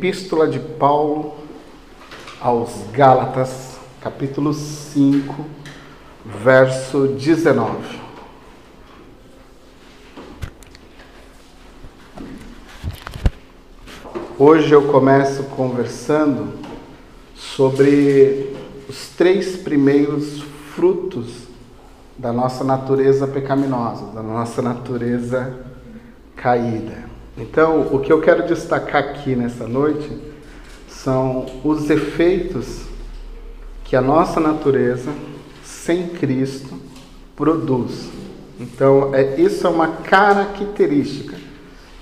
Epístola de Paulo aos Gálatas, capítulo 5, verso 19. Hoje eu começo conversando sobre os três primeiros frutos da nossa natureza pecaminosa, da nossa natureza caída. Então, o que eu quero destacar aqui nessa noite são os efeitos que a nossa natureza sem Cristo produz. Então, é, isso é uma característica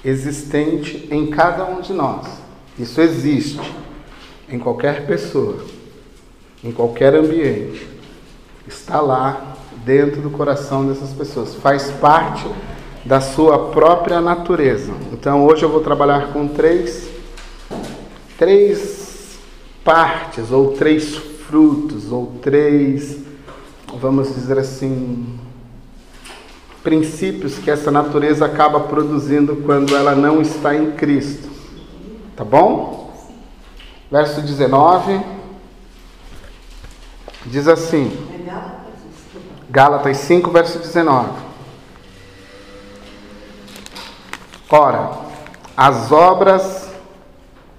existente em cada um de nós. Isso existe em qualquer pessoa, em qualquer ambiente. Está lá dentro do coração dessas pessoas. Faz parte da sua própria natureza. Então hoje eu vou trabalhar com três, três partes, ou três frutos, ou três, vamos dizer assim, princípios que essa natureza acaba produzindo quando ela não está em Cristo. Tá bom? Verso 19 diz assim: Gálatas 5, verso 19. Ora, as obras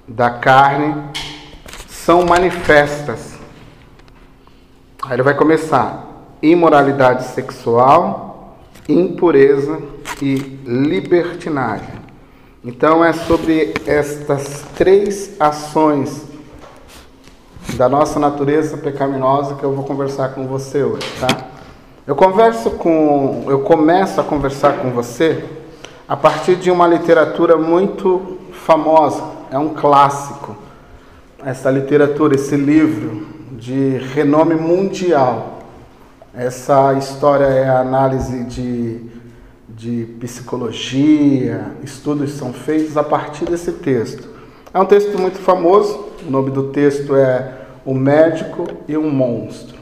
da carne são manifestas. Aí ele vai começar: imoralidade sexual, impureza e libertinagem. Então é sobre estas três ações da nossa natureza pecaminosa que eu vou conversar com você hoje, tá? Eu converso com, eu começo a conversar com você a partir de uma literatura muito famosa, é um clássico. Essa literatura, esse livro de renome mundial. Essa história é a análise de, de psicologia, estudos são feitos a partir desse texto. É um texto muito famoso, o nome do texto é O Médico e um Monstro.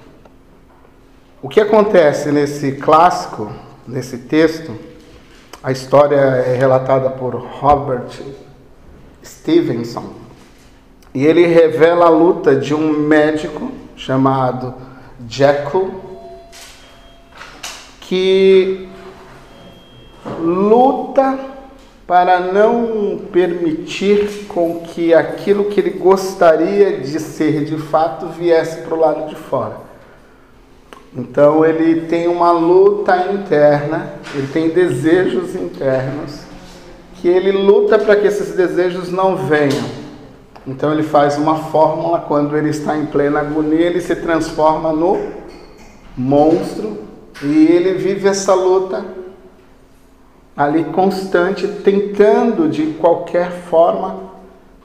O que acontece nesse clássico, nesse texto, a história é relatada por Robert Stevenson e ele revela a luta de um médico chamado Jekyll que luta para não permitir com que aquilo que ele gostaria de ser de fato viesse para o lado de fora. Então ele tem uma luta interna, ele tem desejos internos, que ele luta para que esses desejos não venham. Então ele faz uma fórmula, quando ele está em plena agonia, ele se transforma no monstro e ele vive essa luta ali constante, tentando de qualquer forma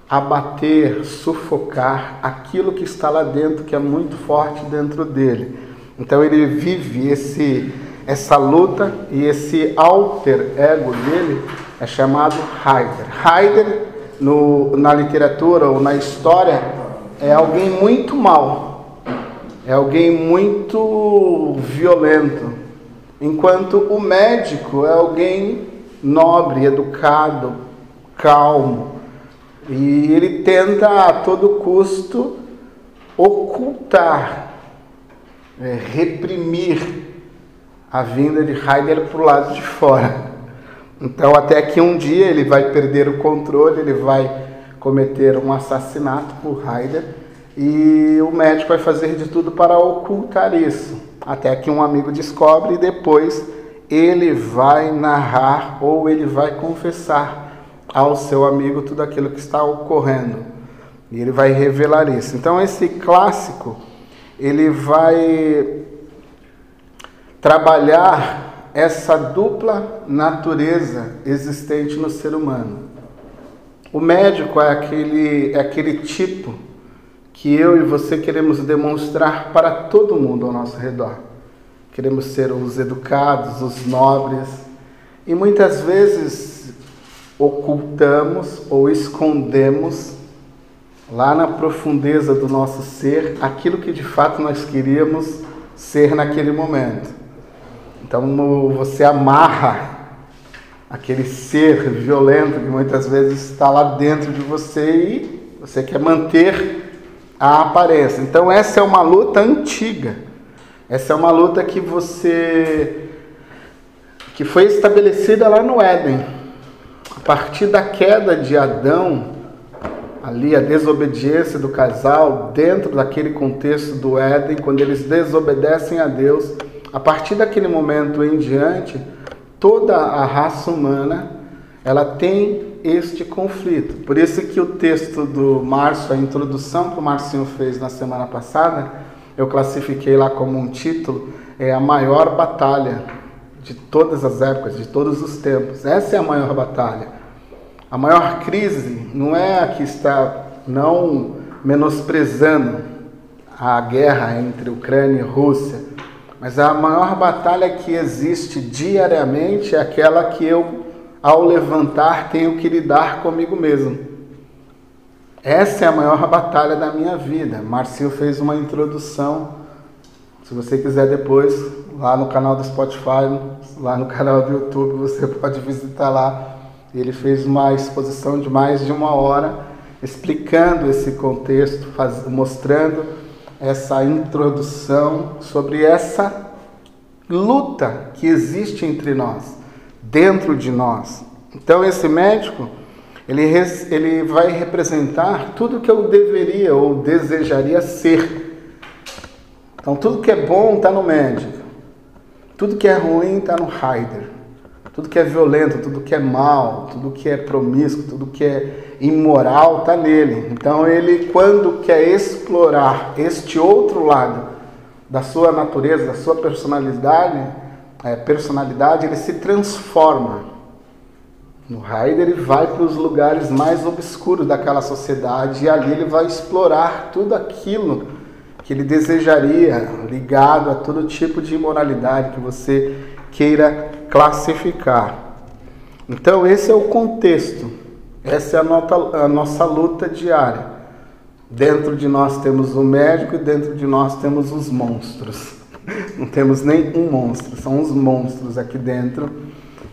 abater, sufocar aquilo que está lá dentro, que é muito forte dentro dele. Então ele vive esse essa luta e esse alter ego dele é chamado Heider. Heider no, na literatura ou na história é alguém muito mal, é alguém muito violento, enquanto o médico é alguém nobre, educado, calmo e ele tenta a todo custo ocultar é, reprimir a vinda de Heidegger para o lado de fora. Então, até que um dia ele vai perder o controle, ele vai cometer um assassinato por Heidegger e o médico vai fazer de tudo para ocultar isso. Até que um amigo descobre e depois ele vai narrar ou ele vai confessar ao seu amigo tudo aquilo que está ocorrendo. E ele vai revelar isso. Então, esse clássico ele vai trabalhar essa dupla natureza existente no ser humano. O médico é aquele, é aquele tipo que eu e você queremos demonstrar para todo mundo ao nosso redor. Queremos ser os educados, os nobres, e muitas vezes ocultamos ou escondemos lá na profundeza do nosso ser, aquilo que de fato nós queríamos ser naquele momento. Então você amarra aquele ser violento que muitas vezes está lá dentro de você e Você quer manter a aparência. Então essa é uma luta antiga. Essa é uma luta que você que foi estabelecida lá no Éden. A partir da queda de Adão, ali a desobediência do casal dentro daquele contexto do Éden, quando eles desobedecem a Deus, a partir daquele momento em diante, toda a raça humana ela tem este conflito. Por isso que o texto do Márcio, a introdução que o Marcinho fez na semana passada, eu classifiquei lá como um título, é a maior batalha de todas as épocas, de todos os tempos. Essa é a maior batalha. A maior crise não é a que está não menosprezando a guerra entre Ucrânia e Rússia, mas a maior batalha que existe diariamente é aquela que eu ao levantar, tenho que lidar comigo mesmo. Essa é a maior batalha da minha vida. Marcio fez uma introdução. Se você quiser depois, lá no canal do Spotify, lá no canal do YouTube, você pode visitar lá. Ele fez uma exposição de mais de uma hora explicando esse contexto, faz, mostrando essa introdução sobre essa luta que existe entre nós dentro de nós. Então esse médico, ele, ele vai representar tudo que eu deveria ou desejaria ser. Então tudo que é bom está no médico, tudo que é ruim está no Heider. Tudo que é violento, tudo que é mal, tudo que é promíscuo, tudo que é imoral está nele. Então ele, quando quer explorar este outro lado da sua natureza, da sua personalidade, é, personalidade, ele se transforma. No Heider ele vai para os lugares mais obscuros daquela sociedade e ali ele vai explorar tudo aquilo que ele desejaria, ligado a todo tipo de imoralidade que você queira classificar. Então, esse é o contexto, essa é a, nota, a nossa luta diária. Dentro de nós temos o médico e dentro de nós temos os monstros. Não temos nem um monstro, são os monstros aqui dentro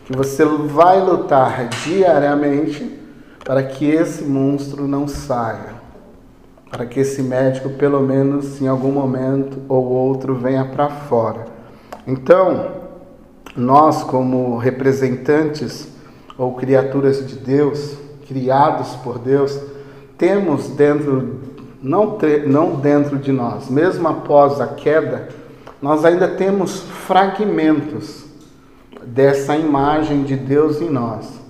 que você vai lutar diariamente para que esse monstro não saia, para que esse médico, pelo menos em algum momento ou outro, venha para fora. Então, nós, como representantes ou criaturas de Deus, criados por Deus, temos dentro, não, não dentro de nós, mesmo após a queda, nós ainda temos fragmentos dessa imagem de Deus em nós.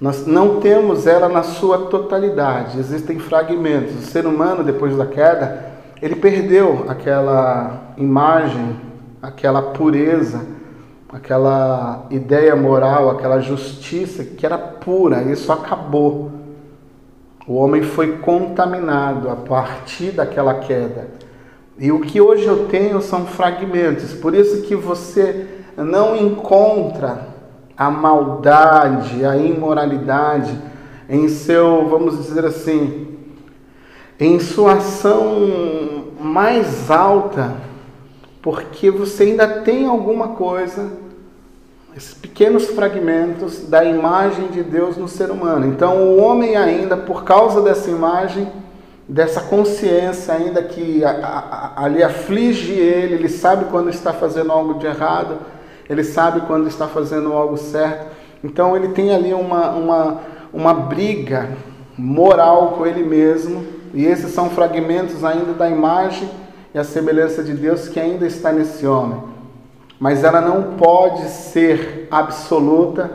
Nós não temos ela na sua totalidade, existem fragmentos. O ser humano, depois da queda, ele perdeu aquela imagem, aquela pureza, aquela ideia moral, aquela justiça que era pura, isso acabou. O homem foi contaminado a partir daquela queda. E o que hoje eu tenho são fragmentos. Por isso que você não encontra a maldade, a imoralidade em seu, vamos dizer assim, em sua ação mais alta, porque você ainda tem alguma coisa, esses pequenos fragmentos da imagem de Deus no ser humano. Então, o homem ainda, por causa dessa imagem, dessa consciência ainda que ali aflige ele, ele sabe quando está fazendo algo de errado, ele sabe quando está fazendo algo certo. Então ele tem ali uma, uma, uma briga moral com ele mesmo, e esses são fragmentos ainda da imagem e a semelhança de Deus que ainda está nesse homem. Mas ela não pode ser absoluta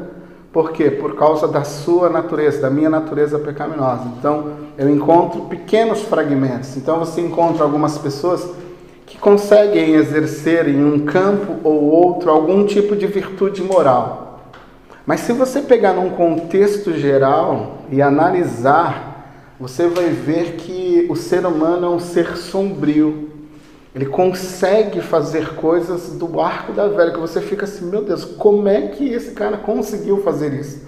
por quê? Por causa da sua natureza, da minha natureza pecaminosa. Então, eu encontro pequenos fragmentos. Então, você encontra algumas pessoas que conseguem exercer em um campo ou outro algum tipo de virtude moral. Mas se você pegar num contexto geral e analisar, você vai ver que o ser humano é um ser sombrio, ele consegue fazer coisas do arco da velha que você fica assim, meu Deus, como é que esse cara conseguiu fazer isso?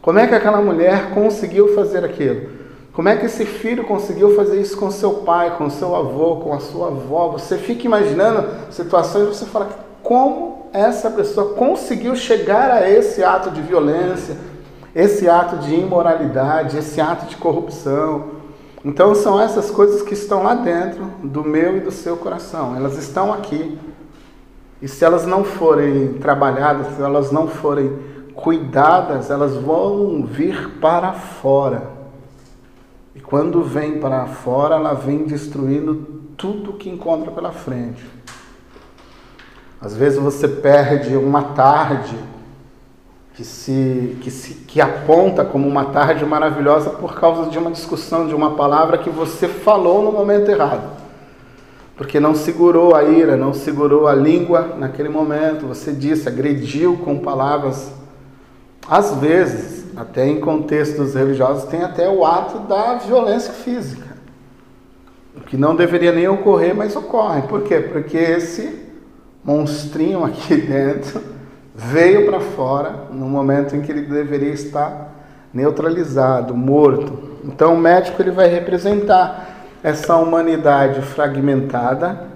Como é que aquela mulher conseguiu fazer aquilo? Como é que esse filho conseguiu fazer isso com seu pai, com seu avô, com a sua avó? Você fica imaginando situações e você fala, como essa pessoa conseguiu chegar a esse ato de violência, esse ato de imoralidade, esse ato de corrupção? Então são essas coisas que estão lá dentro do meu e do seu coração. Elas estão aqui. E se elas não forem trabalhadas, se elas não forem cuidadas, elas vão vir para fora. E quando vem para fora, ela vem destruindo tudo que encontra pela frente. Às vezes você perde uma tarde que se, que se que aponta como uma tarde maravilhosa por causa de uma discussão de uma palavra que você falou no momento errado. Porque não segurou a ira, não segurou a língua naquele momento, você disse, agrediu com palavras. Às vezes, até em contextos religiosos, tem até o ato da violência física. O que não deveria nem ocorrer, mas ocorre. Por quê? Porque esse monstrinho aqui dentro veio para fora no momento em que ele deveria estar neutralizado, morto. Então o médico ele vai representar essa humanidade fragmentada,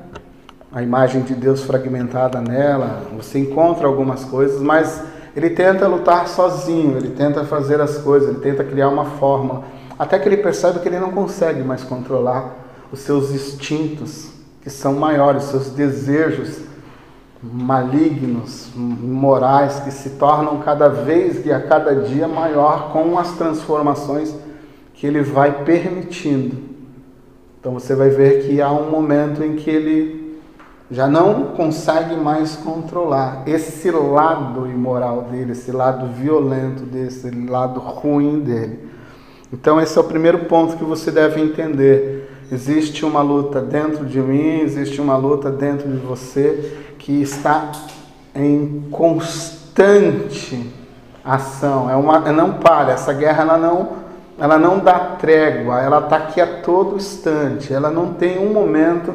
a imagem de Deus fragmentada nela. Você encontra algumas coisas, mas ele tenta lutar sozinho, ele tenta fazer as coisas, ele tenta criar uma fórmula, até que ele percebe que ele não consegue mais controlar os seus instintos, que são maiores, os seus desejos malignos, morais, que se tornam cada vez e a cada dia maior com as transformações que ele vai permitindo. Então você vai ver que há um momento em que ele já não consegue mais controlar esse lado imoral dele, esse lado violento desse lado ruim dele. Então esse é o primeiro ponto que você deve entender. Existe uma luta dentro de mim, existe uma luta dentro de você que está em constante ação. É uma, não para. Essa guerra ela não, ela não dá trégua. Ela está aqui a todo instante. Ela não tem um momento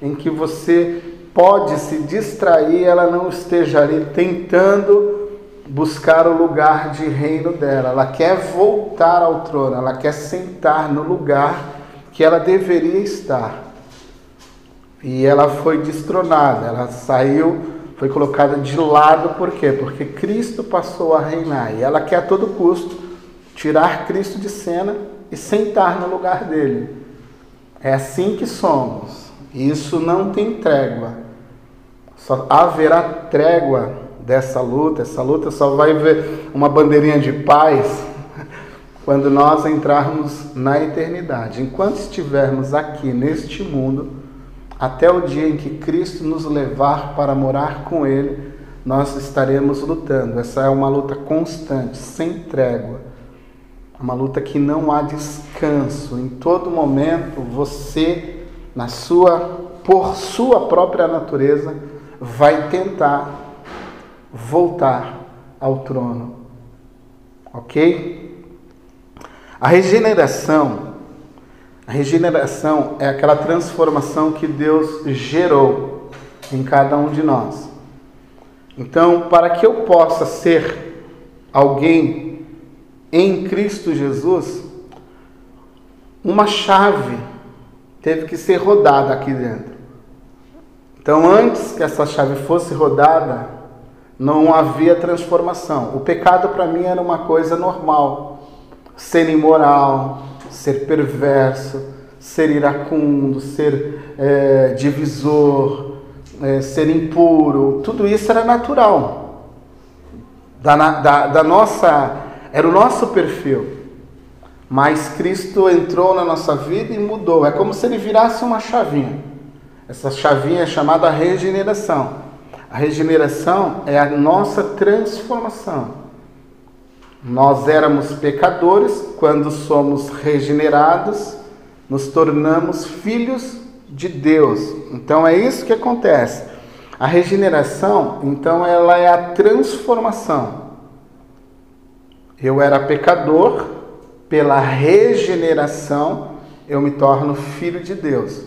em que você pode se distrair. Ela não esteja ali tentando buscar o lugar de reino dela. Ela quer voltar ao trono. Ela quer sentar no lugar que ela deveria estar. E ela foi destronada, ela saiu, foi colocada de lado, por quê? Porque Cristo passou a reinar e ela quer a todo custo tirar Cristo de cena e sentar no lugar dele. É assim que somos. Isso não tem trégua. Só haverá trégua dessa luta. Essa luta só vai ver uma bandeirinha de paz quando nós entrarmos na eternidade. Enquanto estivermos aqui neste mundo, até o dia em que Cristo nos levar para morar com Ele, nós estaremos lutando. Essa é uma luta constante, sem trégua. Uma luta que não há descanso. Em todo momento, você, na sua, por sua própria natureza, vai tentar voltar ao trono. Ok? A regeneração, a regeneração é aquela transformação que Deus gerou em cada um de nós. Então, para que eu possa ser alguém em Cristo Jesus, uma chave teve que ser rodada aqui dentro. Então, antes que essa chave fosse rodada, não havia transformação. O pecado para mim era uma coisa normal ser imoral, ser perverso, ser iracundo, ser é, divisor, é, ser impuro, tudo isso era natural. Da, da, da nossa, era o nosso perfil. Mas Cristo entrou na nossa vida e mudou. É como se ele virasse uma chavinha. Essa chavinha é chamada regeneração. A regeneração é a nossa transformação. Nós éramos pecadores, quando somos regenerados, nos tornamos filhos de Deus. Então é isso que acontece. A regeneração, então, ela é a transformação. Eu era pecador, pela regeneração, eu me torno filho de Deus.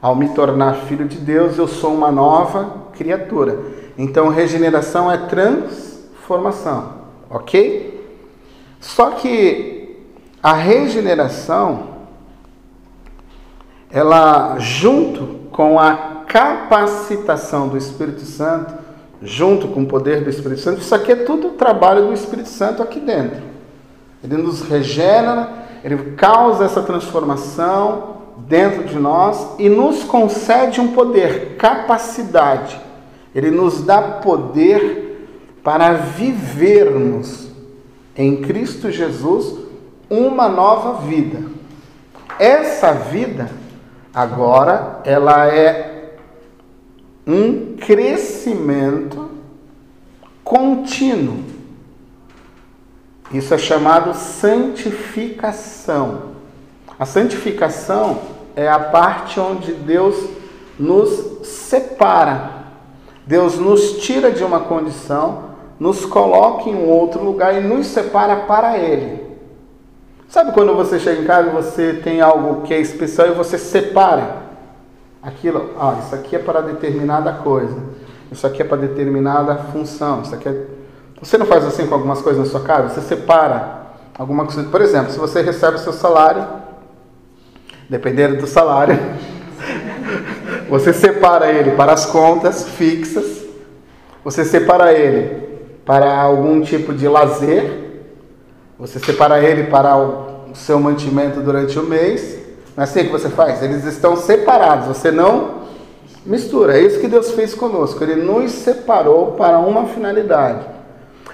Ao me tornar filho de Deus, eu sou uma nova criatura. Então, regeneração é transformação ok? Só que a regeneração, ela junto com a capacitação do Espírito Santo, junto com o poder do Espírito Santo, isso aqui é tudo trabalho do Espírito Santo aqui dentro. Ele nos regenera, Ele causa essa transformação dentro de nós e nos concede um poder, capacidade. Ele nos dá poder para vivermos em Cristo Jesus uma nova vida. Essa vida agora ela é um crescimento contínuo. Isso é chamado santificação. A santificação é a parte onde Deus nos separa. Deus nos tira de uma condição, nos coloca em um outro lugar e nos separa para Ele. Sabe quando você chega em casa e você tem algo que é especial e você separa aquilo? Ah, isso aqui é para determinada coisa. Isso aqui é para determinada função. Isso aqui é... Você não faz assim com algumas coisas na sua casa? Você separa alguma coisa. Por exemplo, se você recebe o seu salário, dependendo do salário, você separa ele para as contas fixas, você separa ele para algum tipo de lazer, você separa ele para o seu mantimento durante o mês. Não é assim que você faz? Eles estão separados, você não mistura. É isso que Deus fez conosco. Ele nos separou para uma finalidade.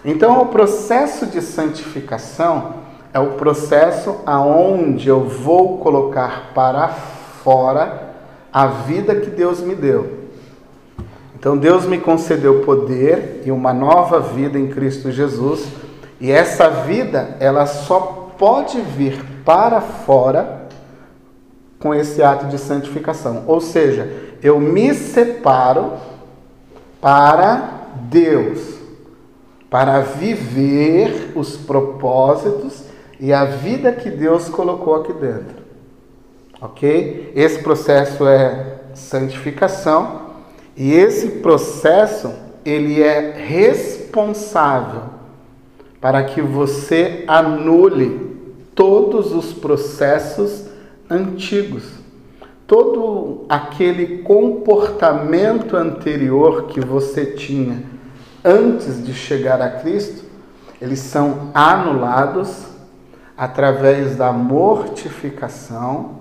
Então, o processo de santificação é o processo aonde eu vou colocar para fora a vida que Deus me deu. Então Deus me concedeu poder e uma nova vida em Cristo Jesus, e essa vida ela só pode vir para fora com esse ato de santificação. Ou seja, eu me separo para Deus, para viver os propósitos e a vida que Deus colocou aqui dentro. Ok? Esse processo é santificação e esse processo ele é responsável para que você anule todos os processos antigos. Todo aquele comportamento anterior que você tinha antes de chegar a Cristo, eles são anulados através da mortificação.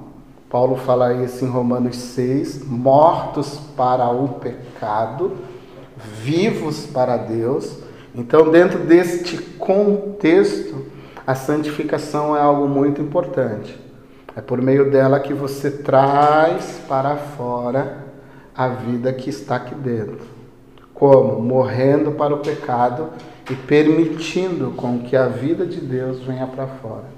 Paulo fala isso em Romanos 6: mortos para o pecado, vivos para Deus. Então, dentro deste contexto, a santificação é algo muito importante. É por meio dela que você traz para fora a vida que está aqui dentro. Como? Morrendo para o pecado e permitindo com que a vida de Deus venha para fora.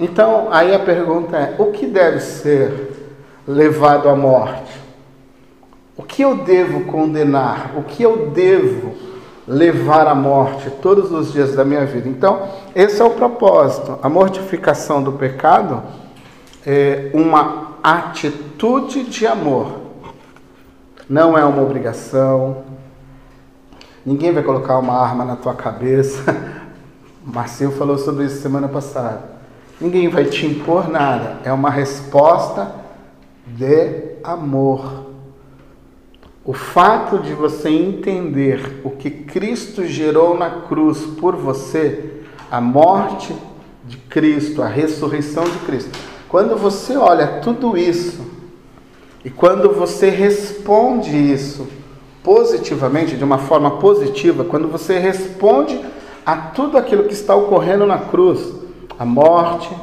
Então, aí a pergunta é: o que deve ser levado à morte? O que eu devo condenar? O que eu devo levar à morte todos os dias da minha vida? Então, esse é o propósito. A mortificação do pecado é uma atitude de amor. Não é uma obrigação, Ninguém vai colocar uma arma na tua cabeça. Marcinho falou sobre isso semana passada. Ninguém vai te impor nada. É uma resposta de amor. O fato de você entender o que Cristo gerou na cruz por você, a morte de Cristo, a ressurreição de Cristo. Quando você olha tudo isso e quando você responde isso, positivamente, de uma forma positiva, quando você responde a tudo aquilo que está ocorrendo na cruz, a morte,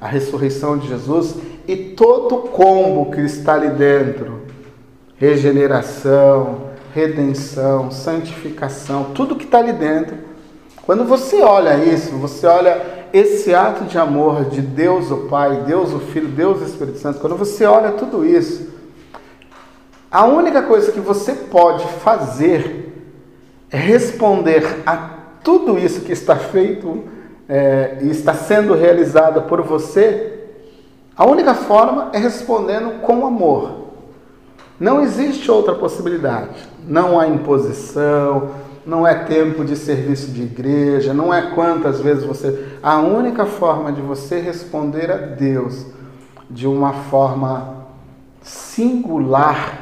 a ressurreição de Jesus e todo o combo que está ali dentro, regeneração, redenção, santificação, tudo que está ali dentro. Quando você olha isso, você olha esse ato de amor de Deus o Pai, Deus o Filho, Deus o Espírito Santo, quando você olha tudo isso, a única coisa que você pode fazer é responder a tudo isso que está feito é, e está sendo realizado por você. A única forma é respondendo com amor. Não existe outra possibilidade. Não há imposição, não é tempo de serviço de igreja, não é quantas vezes você. A única forma de você responder a Deus de uma forma singular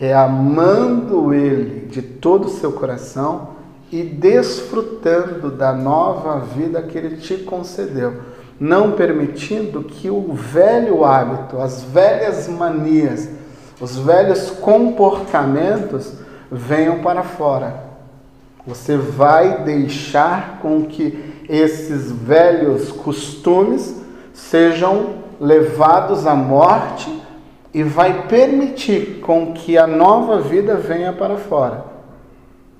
é amando Ele de todo o seu coração e desfrutando da nova vida que Ele te concedeu. não permitindo que o velho hábito, as velhas manias, os velhos comportamentos venham para fora. Você vai deixar com que esses velhos costumes sejam levados à morte e vai permitir com que a nova vida venha para fora.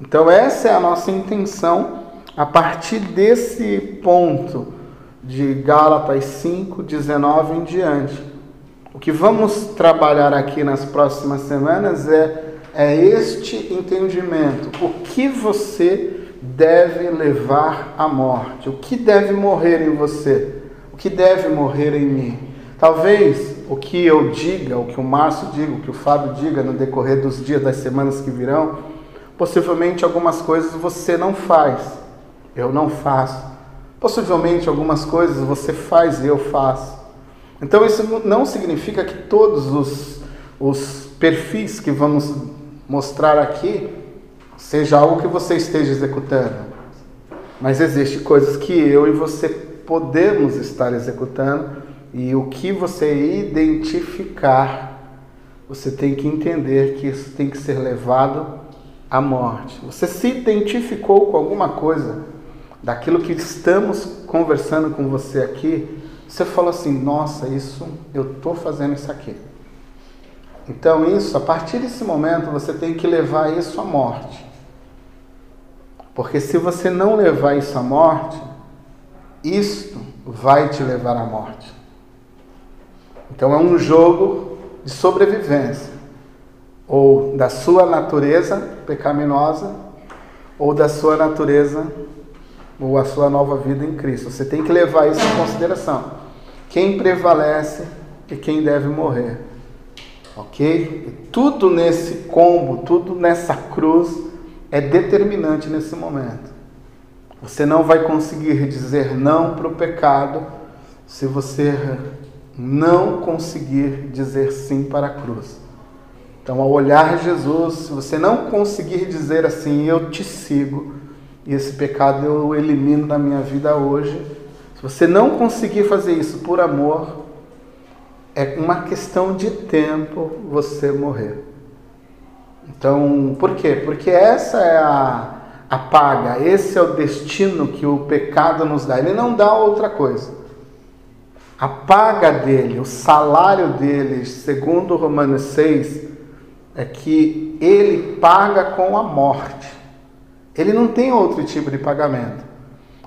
Então essa é a nossa intenção a partir desse ponto de Gálatas 5, 19 em diante. O que vamos trabalhar aqui nas próximas semanas é, é este entendimento. O que você deve levar à morte? O que deve morrer em você? O que deve morrer em mim? Talvez o que eu diga, o que o Márcio diga, o que o Fábio diga no decorrer dos dias, das semanas que virão, possivelmente algumas coisas você não faz, eu não faço. Possivelmente algumas coisas você faz e eu faço. Então isso não significa que todos os, os perfis que vamos mostrar aqui seja algo que você esteja executando. Mas existem coisas que eu e você podemos estar executando e o que você identificar, você tem que entender que isso tem que ser levado à morte. Você se identificou com alguma coisa daquilo que estamos conversando com você aqui, você falou assim: nossa, isso, eu estou fazendo isso aqui. Então, isso, a partir desse momento, você tem que levar isso à morte. Porque se você não levar isso à morte, isto vai te levar à morte. Então, é um jogo de sobrevivência ou da sua natureza pecaminosa ou da sua natureza ou a sua nova vida em Cristo. Você tem que levar isso em consideração. Quem prevalece e quem deve morrer. Ok? E tudo nesse combo, tudo nessa cruz é determinante nesse momento. Você não vai conseguir dizer não para o pecado se você não conseguir dizer sim para a cruz. Então, ao olhar Jesus, se você não conseguir dizer assim, eu te sigo, e esse pecado eu elimino da minha vida hoje. Se você não conseguir fazer isso por amor, é uma questão de tempo você morrer. Então, por quê? Porque essa é a, a paga, esse é o destino que o pecado nos dá. Ele não dá outra coisa. A paga dele, o salário dele, segundo Romanos 6, é que ele paga com a morte. Ele não tem outro tipo de pagamento.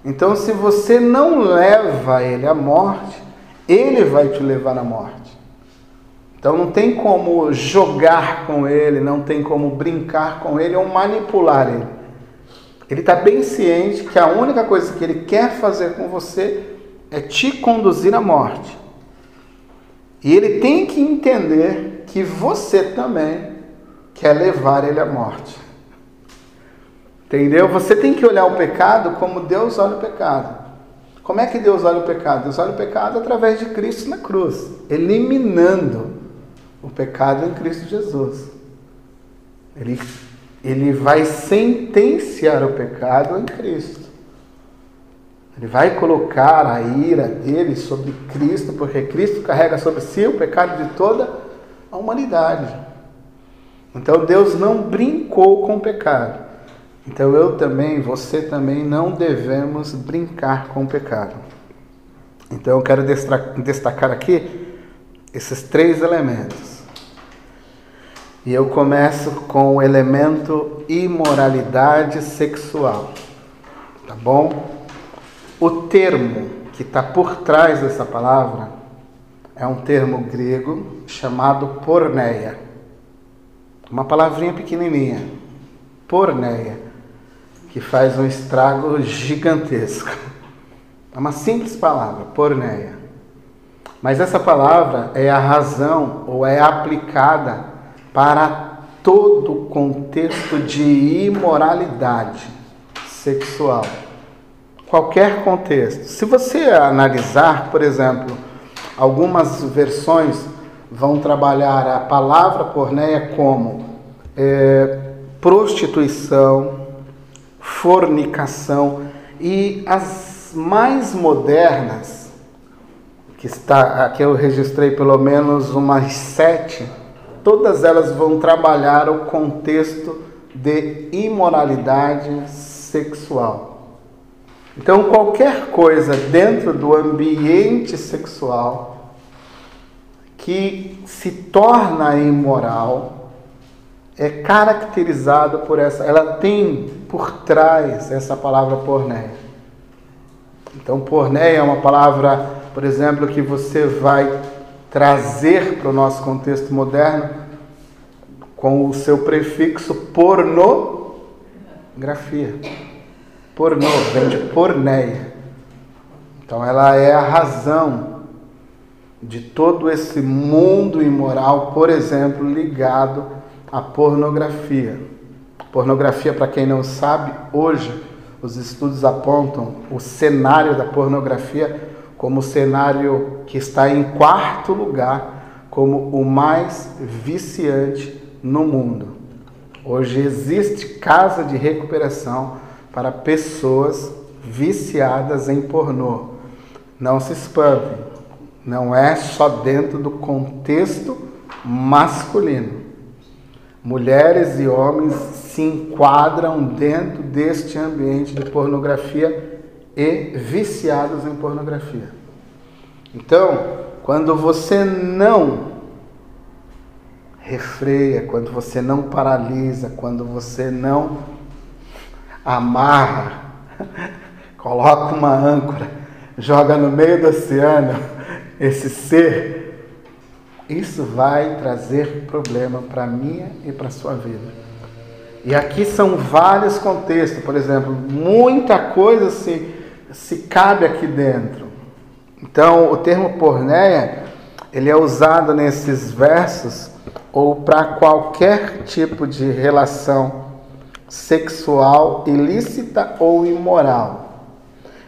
Então, se você não leva ele à morte, ele vai te levar à morte. Então, não tem como jogar com ele, não tem como brincar com ele ou manipular ele. Ele está bem ciente que a única coisa que ele quer fazer com você é te conduzir à morte. E ele tem que entender que você também quer levar ele à morte. Entendeu? Você tem que olhar o pecado como Deus olha o pecado. Como é que Deus olha o pecado? Deus olha o pecado através de Cristo na cruz, eliminando o pecado em Cristo Jesus. Ele, ele vai sentenciar o pecado em Cristo. Ele vai colocar a ira dele sobre Cristo, porque Cristo carrega sobre si o pecado de toda a humanidade. Então Deus não brincou com o pecado. Então eu também, você também não devemos brincar com o pecado. Então eu quero destacar aqui esses três elementos. E eu começo com o elemento imoralidade sexual. Tá bom? O termo que está por trás dessa palavra é um termo grego chamado porneia. Uma palavrinha pequenininha. Porneia que faz um estrago gigantesco. É uma simples palavra, porneia. Mas essa palavra é a razão ou é aplicada para todo o contexto de imoralidade sexual. Qualquer contexto. Se você analisar, por exemplo, algumas versões vão trabalhar a palavra porneia como é, prostituição, fornicação e as mais modernas, que está aqui eu registrei pelo menos umas sete, todas elas vão trabalhar o contexto de imoralidade sexual. Então, qualquer coisa dentro do ambiente sexual que se torna imoral é caracterizado por essa, ela tem por trás essa palavra pornéia. Então, pornéia é uma palavra, por exemplo, que você vai trazer para o nosso contexto moderno com o seu prefixo pornografia. Pornô vem de porneia. Então ela é a razão de todo esse mundo imoral, por exemplo, ligado à pornografia. Pornografia, para quem não sabe, hoje os estudos apontam o cenário da pornografia como o cenário que está em quarto lugar, como o mais viciante no mundo. Hoje existe casa de recuperação para pessoas viciadas em pornô. Não se espante, não é só dentro do contexto masculino. Mulheres e homens se enquadram dentro deste ambiente de pornografia e viciados em pornografia. Então, quando você não refreia, quando você não paralisa, quando você não amarra, coloca uma âncora, joga no meio do oceano esse ser, isso vai trazer problema para minha e para sua vida. E aqui são vários contextos, por exemplo, muita coisa se, se cabe aqui dentro. Então, o termo pornéia, ele é usado nesses versos ou para qualquer tipo de relação sexual ilícita ou imoral.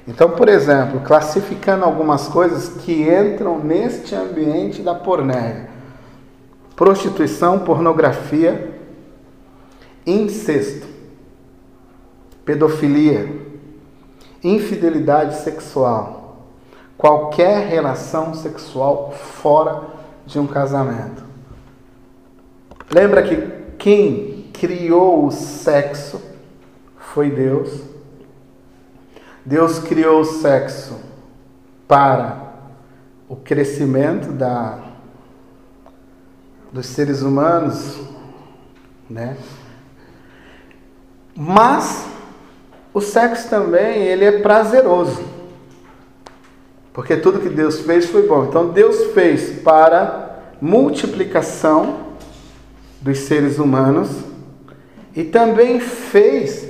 Então, por exemplo, classificando algumas coisas que entram neste ambiente da pornéia: prostituição, pornografia, incesto, pedofilia, infidelidade sexual, qualquer relação sexual fora de um casamento. Lembra que quem criou o sexo foi Deus. Deus criou o sexo para o crescimento da, dos seres humanos, né? Mas o sexo também ele é prazeroso, porque tudo que Deus fez foi bom. Então Deus fez para multiplicação dos seres humanos e também fez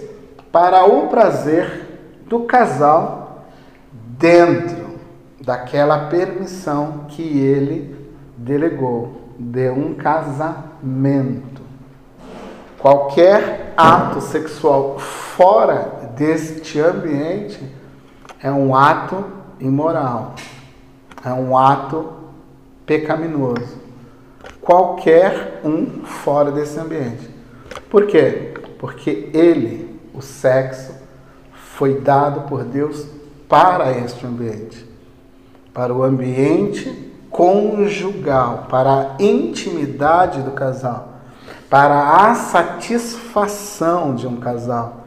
para o prazer do casal dentro daquela permissão que ele delegou de um casamento. Qualquer ato sexual fora deste ambiente é um ato imoral, é um ato pecaminoso. Qualquer um fora desse ambiente. Por quê? Porque ele, o sexo, foi dado por Deus para este ambiente, para o ambiente conjugal, para a intimidade do casal, para a satisfação de um casal,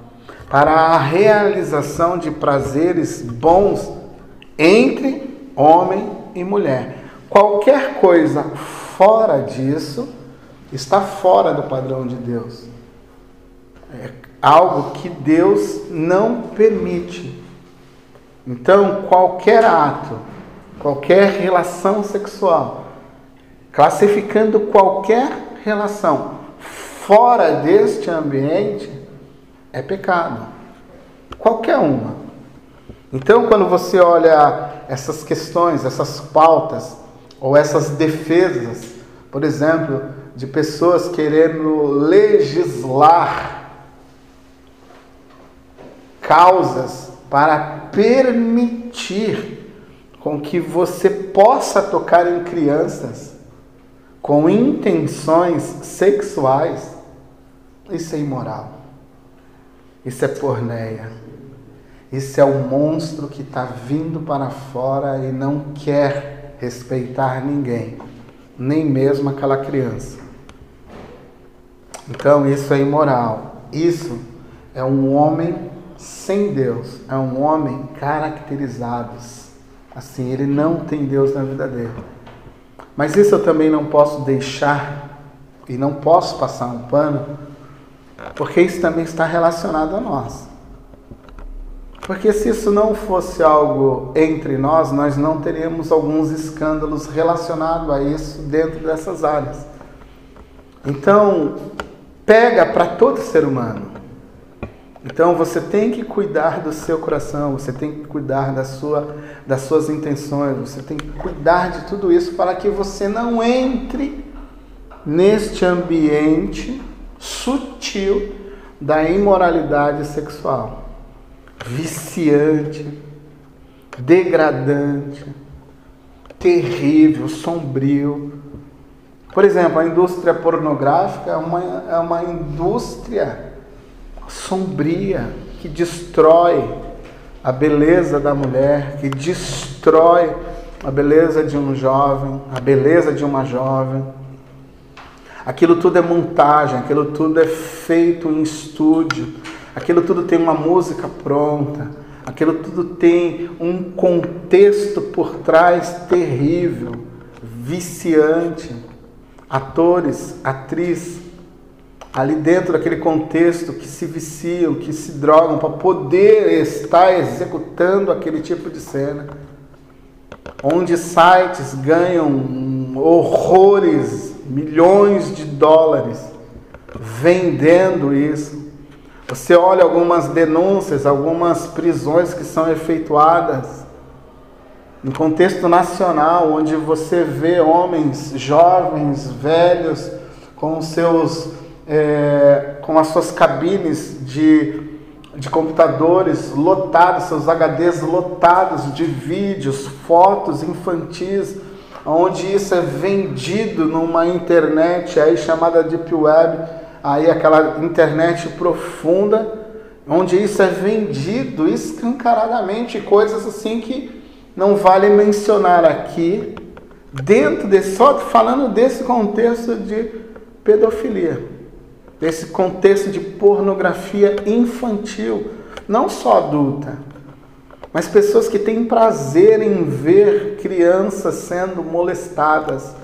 para a realização de prazeres bons entre homem e mulher. Qualquer coisa fora disso está fora do padrão de Deus. É algo que Deus não permite. Então, qualquer ato, qualquer relação sexual, classificando qualquer relação fora deste ambiente, é pecado. Qualquer uma. Então, quando você olha essas questões, essas pautas, ou essas defesas, por exemplo, de pessoas querendo legislar causas para permitir com que você possa tocar em crianças com intenções sexuais, isso é imoral. Isso é porneia. Isso é o monstro que está vindo para fora e não quer respeitar ninguém, nem mesmo aquela criança. Então isso é imoral. Isso é um homem sem Deus, é um homem caracterizado assim, ele não tem Deus na vida dele. Mas isso eu também não posso deixar e não posso passar um pano, porque isso também está relacionado a nós. Porque se isso não fosse algo entre nós, nós não teríamos alguns escândalos relacionados a isso dentro dessas áreas. Então, pega para todo ser humano. Então você tem que cuidar do seu coração, você tem que cuidar da sua, das suas intenções, você tem que cuidar de tudo isso para que você não entre neste ambiente sutil da imoralidade sexual viciante, degradante, terrível, sombrio. Por exemplo, a indústria pornográfica é uma, é uma indústria sombria que destrói a beleza da mulher, que destrói a beleza de um jovem, a beleza de uma jovem. Aquilo tudo é montagem, aquilo tudo é feito em estúdio aquilo tudo tem uma música pronta, aquilo tudo tem um contexto por trás terrível, viciante. Atores, atriz, ali dentro daquele contexto que se viciam, que se drogam para poder estar executando aquele tipo de cena. Onde sites ganham horrores, milhões de dólares vendendo isso. Você olha algumas denúncias, algumas prisões que são efetuadas no contexto nacional, onde você vê homens jovens, velhos, com seus, é, com as suas cabines de, de computadores lotados, seus HDs lotados de vídeos, fotos infantis, onde isso é vendido numa internet aí chamada Deep Web aí aquela internet profunda, onde isso é vendido escancaradamente, coisas assim que não vale mencionar aqui, dentro desse, só falando desse contexto de pedofilia, desse contexto de pornografia infantil, não só adulta, mas pessoas que têm prazer em ver crianças sendo molestadas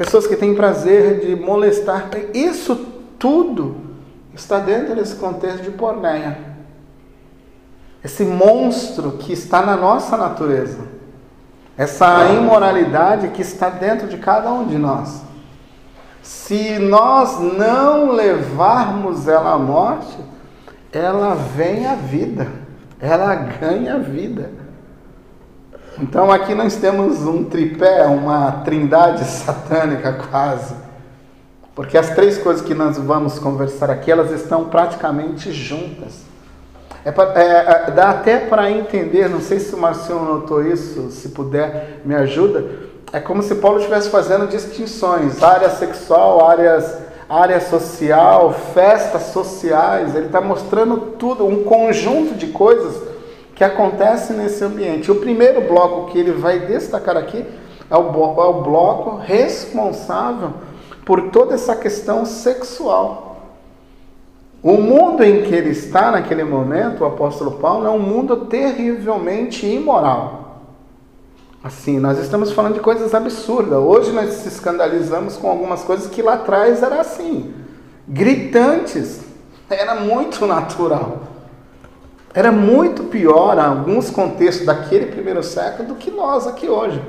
pessoas que têm prazer de molestar. Isso tudo está dentro desse contexto de porneia. Esse monstro que está na nossa natureza. Essa imoralidade que está dentro de cada um de nós. Se nós não levarmos ela à morte, ela vem à vida. Ela ganha vida. Então aqui nós temos um tripé, uma trindade satânica quase. Porque as três coisas que nós vamos conversar aqui, elas estão praticamente juntas. É, é, é dá até para entender, não sei se o Marcinho notou isso, se puder me ajuda. É como se Paulo estivesse fazendo distinções, área sexual, áreas, área social, festas sociais. Ele está mostrando tudo, um conjunto de coisas que acontece nesse ambiente. O primeiro bloco que ele vai destacar aqui é o, é o bloco responsável por toda essa questão sexual. O mundo em que ele está naquele momento, o apóstolo Paulo, é um mundo terrivelmente imoral. Assim, nós estamos falando de coisas absurdas. Hoje nós se escandalizamos com algumas coisas que lá atrás era assim, gritantes. Era muito natural. Era muito pior alguns contextos daquele primeiro século do que nós aqui hoje.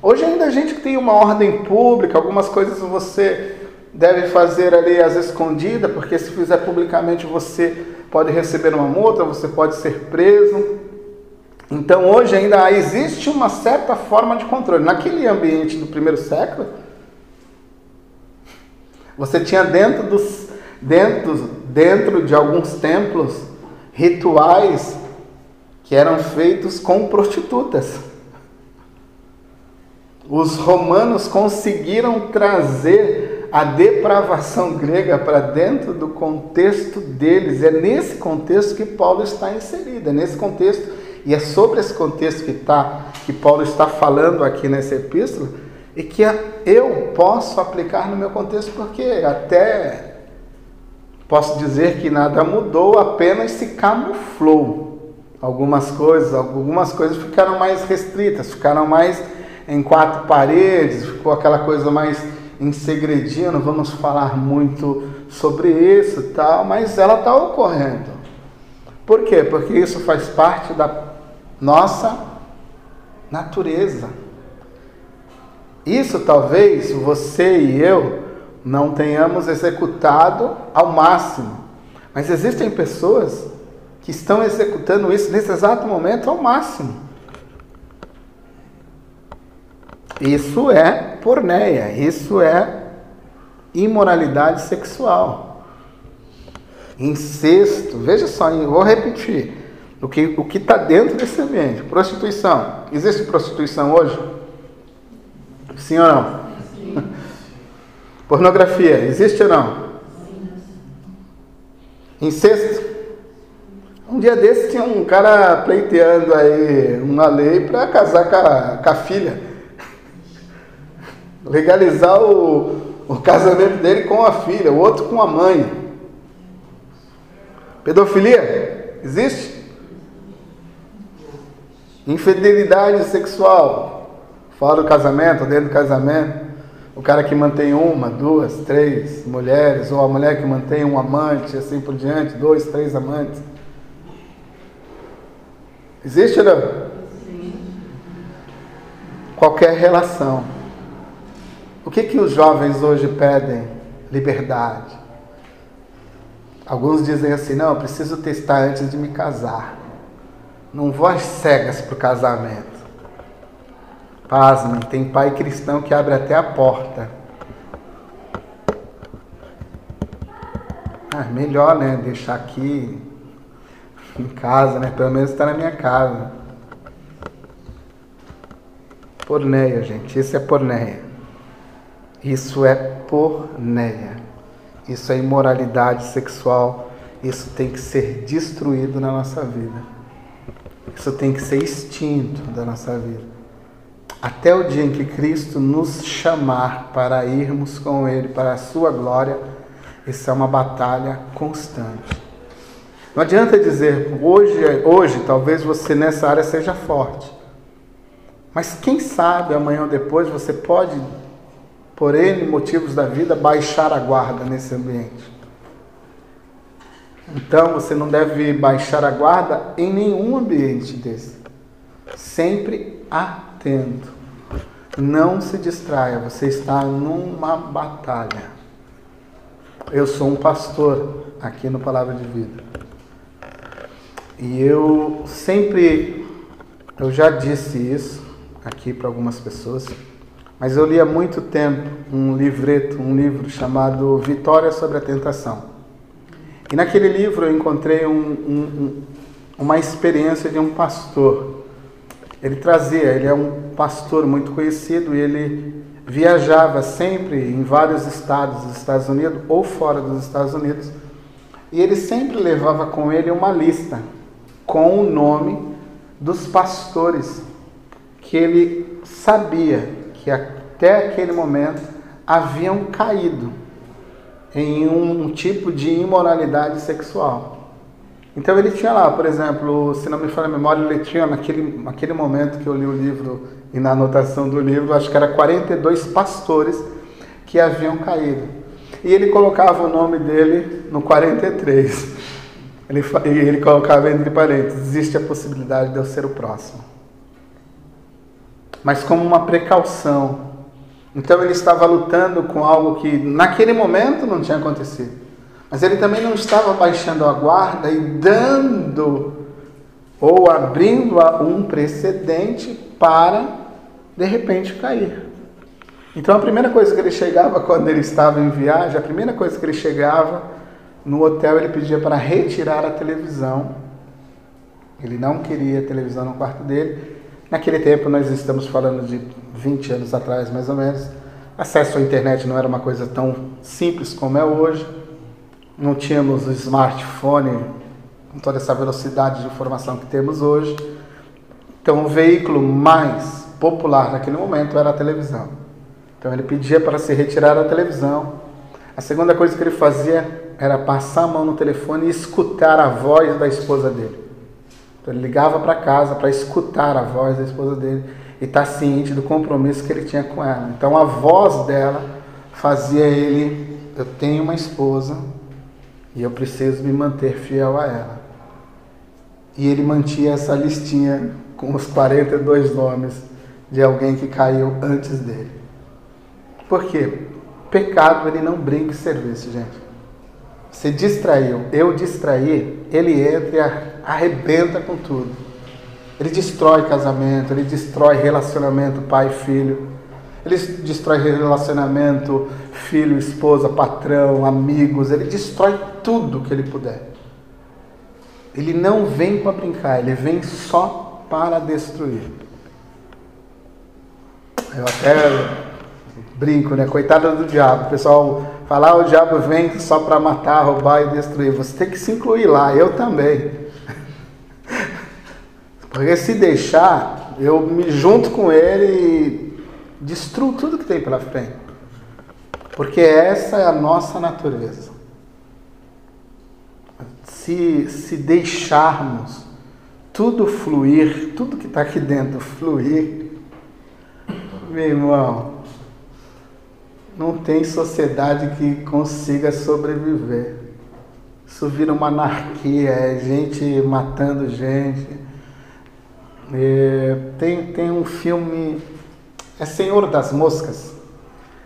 Hoje ainda a gente tem uma ordem pública, algumas coisas você deve fazer ali às escondidas, porque se fizer publicamente você pode receber uma multa, você pode ser preso. Então hoje ainda existe uma certa forma de controle. Naquele ambiente do primeiro século, você tinha dentro dos dentro dentro de alguns templos rituais que eram feitos com prostitutas. Os romanos conseguiram trazer a depravação grega para dentro do contexto deles. É nesse contexto que Paulo está inserido, é nesse contexto. E é sobre esse contexto que, tá, que Paulo está falando aqui nessa epístola e que eu posso aplicar no meu contexto, porque até posso dizer que nada mudou, apenas se camuflou. Algumas coisas, algumas coisas ficaram mais restritas, ficaram mais em quatro paredes, ficou aquela coisa mais em segredinho, não vamos falar muito sobre isso tal, mas ela está ocorrendo. Por quê? Porque isso faz parte da nossa natureza. Isso talvez você e eu não tenhamos executado ao máximo, mas existem pessoas que estão executando isso nesse exato momento ao máximo. Isso é porneia, isso é imoralidade sexual. Incesto, veja só, vou repetir. O que o está dentro desse ambiente? Prostituição. Existe prostituição hoje? Sim ou não? Sim. Pornografia, existe ou não? Incesto? Um dia desse tinha um cara pleiteando aí uma lei para casar com a, com a filha legalizar o, o casamento dele com a filha, o outro com a mãe. Pedofilia? Existe? Infidelidade sexual. Fora do casamento, dentro do casamento. O cara que mantém uma, duas, três mulheres, ou a mulher que mantém um amante, assim por diante, dois, três amantes. Existe não? Sim. Qualquer relação o que, que os jovens hoje pedem? Liberdade. Alguns dizem assim: não, eu preciso testar antes de me casar. Não às cegas para o casamento. Pasmem, tem pai cristão que abre até a porta. Ah, melhor, né? Deixar aqui em casa, né? Pelo menos está na minha casa. Porneia, gente. Isso é porneia. Isso é porneia. Isso é imoralidade sexual. Isso tem que ser destruído na nossa vida. Isso tem que ser extinto da nossa vida. Até o dia em que Cristo nos chamar para irmos com Ele para a sua glória, isso é uma batalha constante. Não adianta dizer, hoje, hoje talvez você nessa área seja forte. Mas quem sabe amanhã ou depois você pode por N motivos da vida, baixar a guarda nesse ambiente. Então você não deve baixar a guarda em nenhum ambiente desse. Sempre atento. Não se distraia, você está numa batalha. Eu sou um pastor aqui no Palavra de Vida. E eu sempre, eu já disse isso aqui para algumas pessoas. Mas eu li há muito tempo um livreto, um livro chamado Vitória sobre a Tentação. E naquele livro eu encontrei um, um, uma experiência de um pastor. Ele trazia, ele é um pastor muito conhecido e ele viajava sempre em vários estados dos Estados Unidos ou fora dos Estados Unidos. E ele sempre levava com ele uma lista com o nome dos pastores que ele sabia que até aquele momento haviam caído em um tipo de imoralidade sexual. Então ele tinha lá, por exemplo, se não me falha a memória, ele tinha naquele, naquele momento que eu li o livro e na anotação do livro, acho que era 42 pastores que haviam caído. E ele colocava o nome dele no 43. Ele, ele colocava entre parênteses: existe a possibilidade de eu ser o próximo mas como uma precaução. Então ele estava lutando com algo que naquele momento não tinha acontecido. Mas ele também não estava baixando a guarda e dando ou abrindo um precedente para de repente cair. Então a primeira coisa que ele chegava quando ele estava em viagem, a primeira coisa que ele chegava no hotel, ele pedia para retirar a televisão. Ele não queria televisão no quarto dele Naquele tempo, nós estamos falando de 20 anos atrás, mais ou menos, acesso à internet não era uma coisa tão simples como é hoje. Não tínhamos o smartphone com toda essa velocidade de informação que temos hoje. Então, o veículo mais popular naquele momento era a televisão. Então, ele pedia para se retirar da televisão. A segunda coisa que ele fazia era passar a mão no telefone e escutar a voz da esposa dele. Então, ele ligava para casa para escutar a voz da esposa dele e estar tá ciente do compromisso que ele tinha com ela. Então, a voz dela fazia ele: Eu tenho uma esposa e eu preciso me manter fiel a ela. E ele mantinha essa listinha com os 42 nomes de alguém que caiu antes dele. Por quê? Pecado ele não brinca em serviço, gente. Você distraiu, eu distraí, ele entra e arrebenta com tudo. Ele destrói casamento, ele destrói relacionamento pai filho. Ele destrói relacionamento filho, esposa, patrão, amigos. Ele destrói tudo que ele puder. Ele não vem para brincar, ele vem só para destruir. Eu até brinco, né? Coitada do diabo. O pessoal fala, ah, o diabo vem só para matar, roubar e destruir. Você tem que se incluir lá, eu também. Porque se deixar, eu me junto com ele e destruo tudo que tem pela frente. Porque essa é a nossa natureza. Se, se deixarmos tudo fluir, tudo que está aqui dentro fluir, meu irmão, não tem sociedade que consiga sobreviver. Isso vira uma anarquia, é gente matando gente. É, tem, tem um filme, é Senhor das Moscas,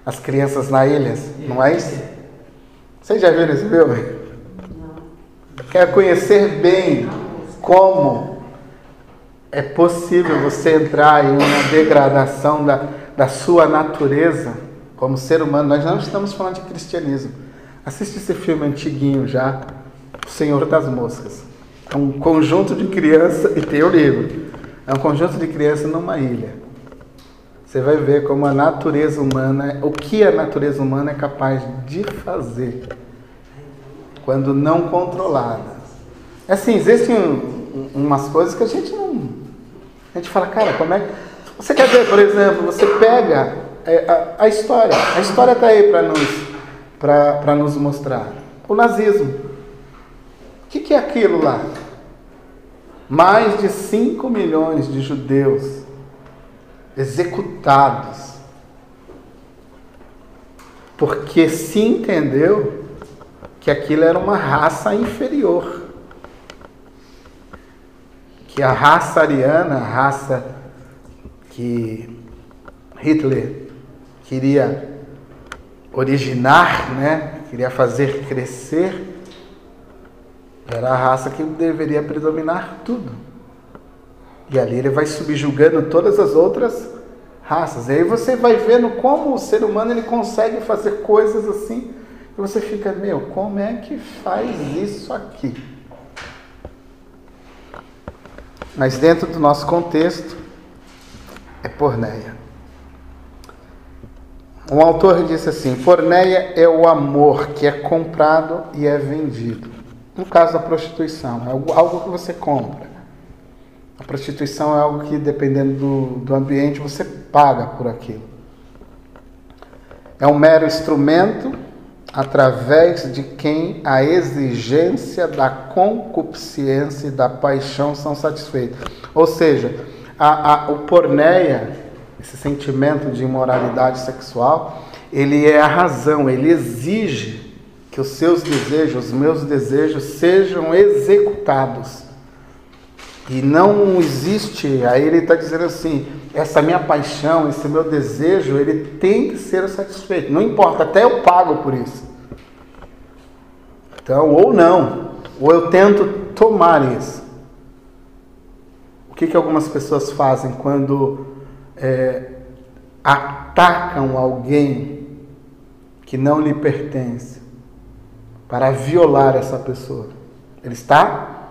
As Crianças na Ilha, não é isso? Vocês já viram esse filme? Quer conhecer bem como é possível você entrar em uma degradação da, da sua natureza? como ser humano, nós não estamos falando de cristianismo. Assiste esse filme antiguinho já, O Senhor das Moscas. É um conjunto de crianças, e tem o livro, é um conjunto de crianças numa ilha. Você vai ver como a natureza humana, o que a natureza humana é capaz de fazer quando não controlada. É assim, existem umas coisas que a gente não. A gente fala, cara, como é que. Você quer ver, por exemplo, você pega é, a, história. A história está aí para nos, nos mostrar. O nazismo. O que, que é aquilo lá? Mais de 5 milhões de judeus executados. Porque se entendeu que aquilo era uma raça inferior. Que a raça ariana, a raça que Hitler queria originar, né? queria fazer crescer, era a raça que deveria predominar tudo. E ali ele vai subjugando todas as outras raças. E aí você vai vendo como o ser humano ele consegue fazer coisas assim, e você fica, meu, como é que faz isso aqui? Mas dentro do nosso contexto, é porneia. Um autor disse assim: Porneia é o amor que é comprado e é vendido. No caso da prostituição, é algo que você compra. A prostituição é algo que, dependendo do, do ambiente, você paga por aquilo. É um mero instrumento através de quem a exigência da concupiscência e da paixão são satisfeitas. Ou seja, a, a, o porneia esse sentimento de imoralidade sexual, ele é a razão, ele exige que os seus desejos, os meus desejos sejam executados. E não existe, aí ele está dizendo assim, essa minha paixão, esse meu desejo, ele tem que ser satisfeito. Não importa, até eu pago por isso. Então, ou não, ou eu tento tomar isso. O que, que algumas pessoas fazem quando é, atacam alguém que não lhe pertence para violar essa pessoa. Ele está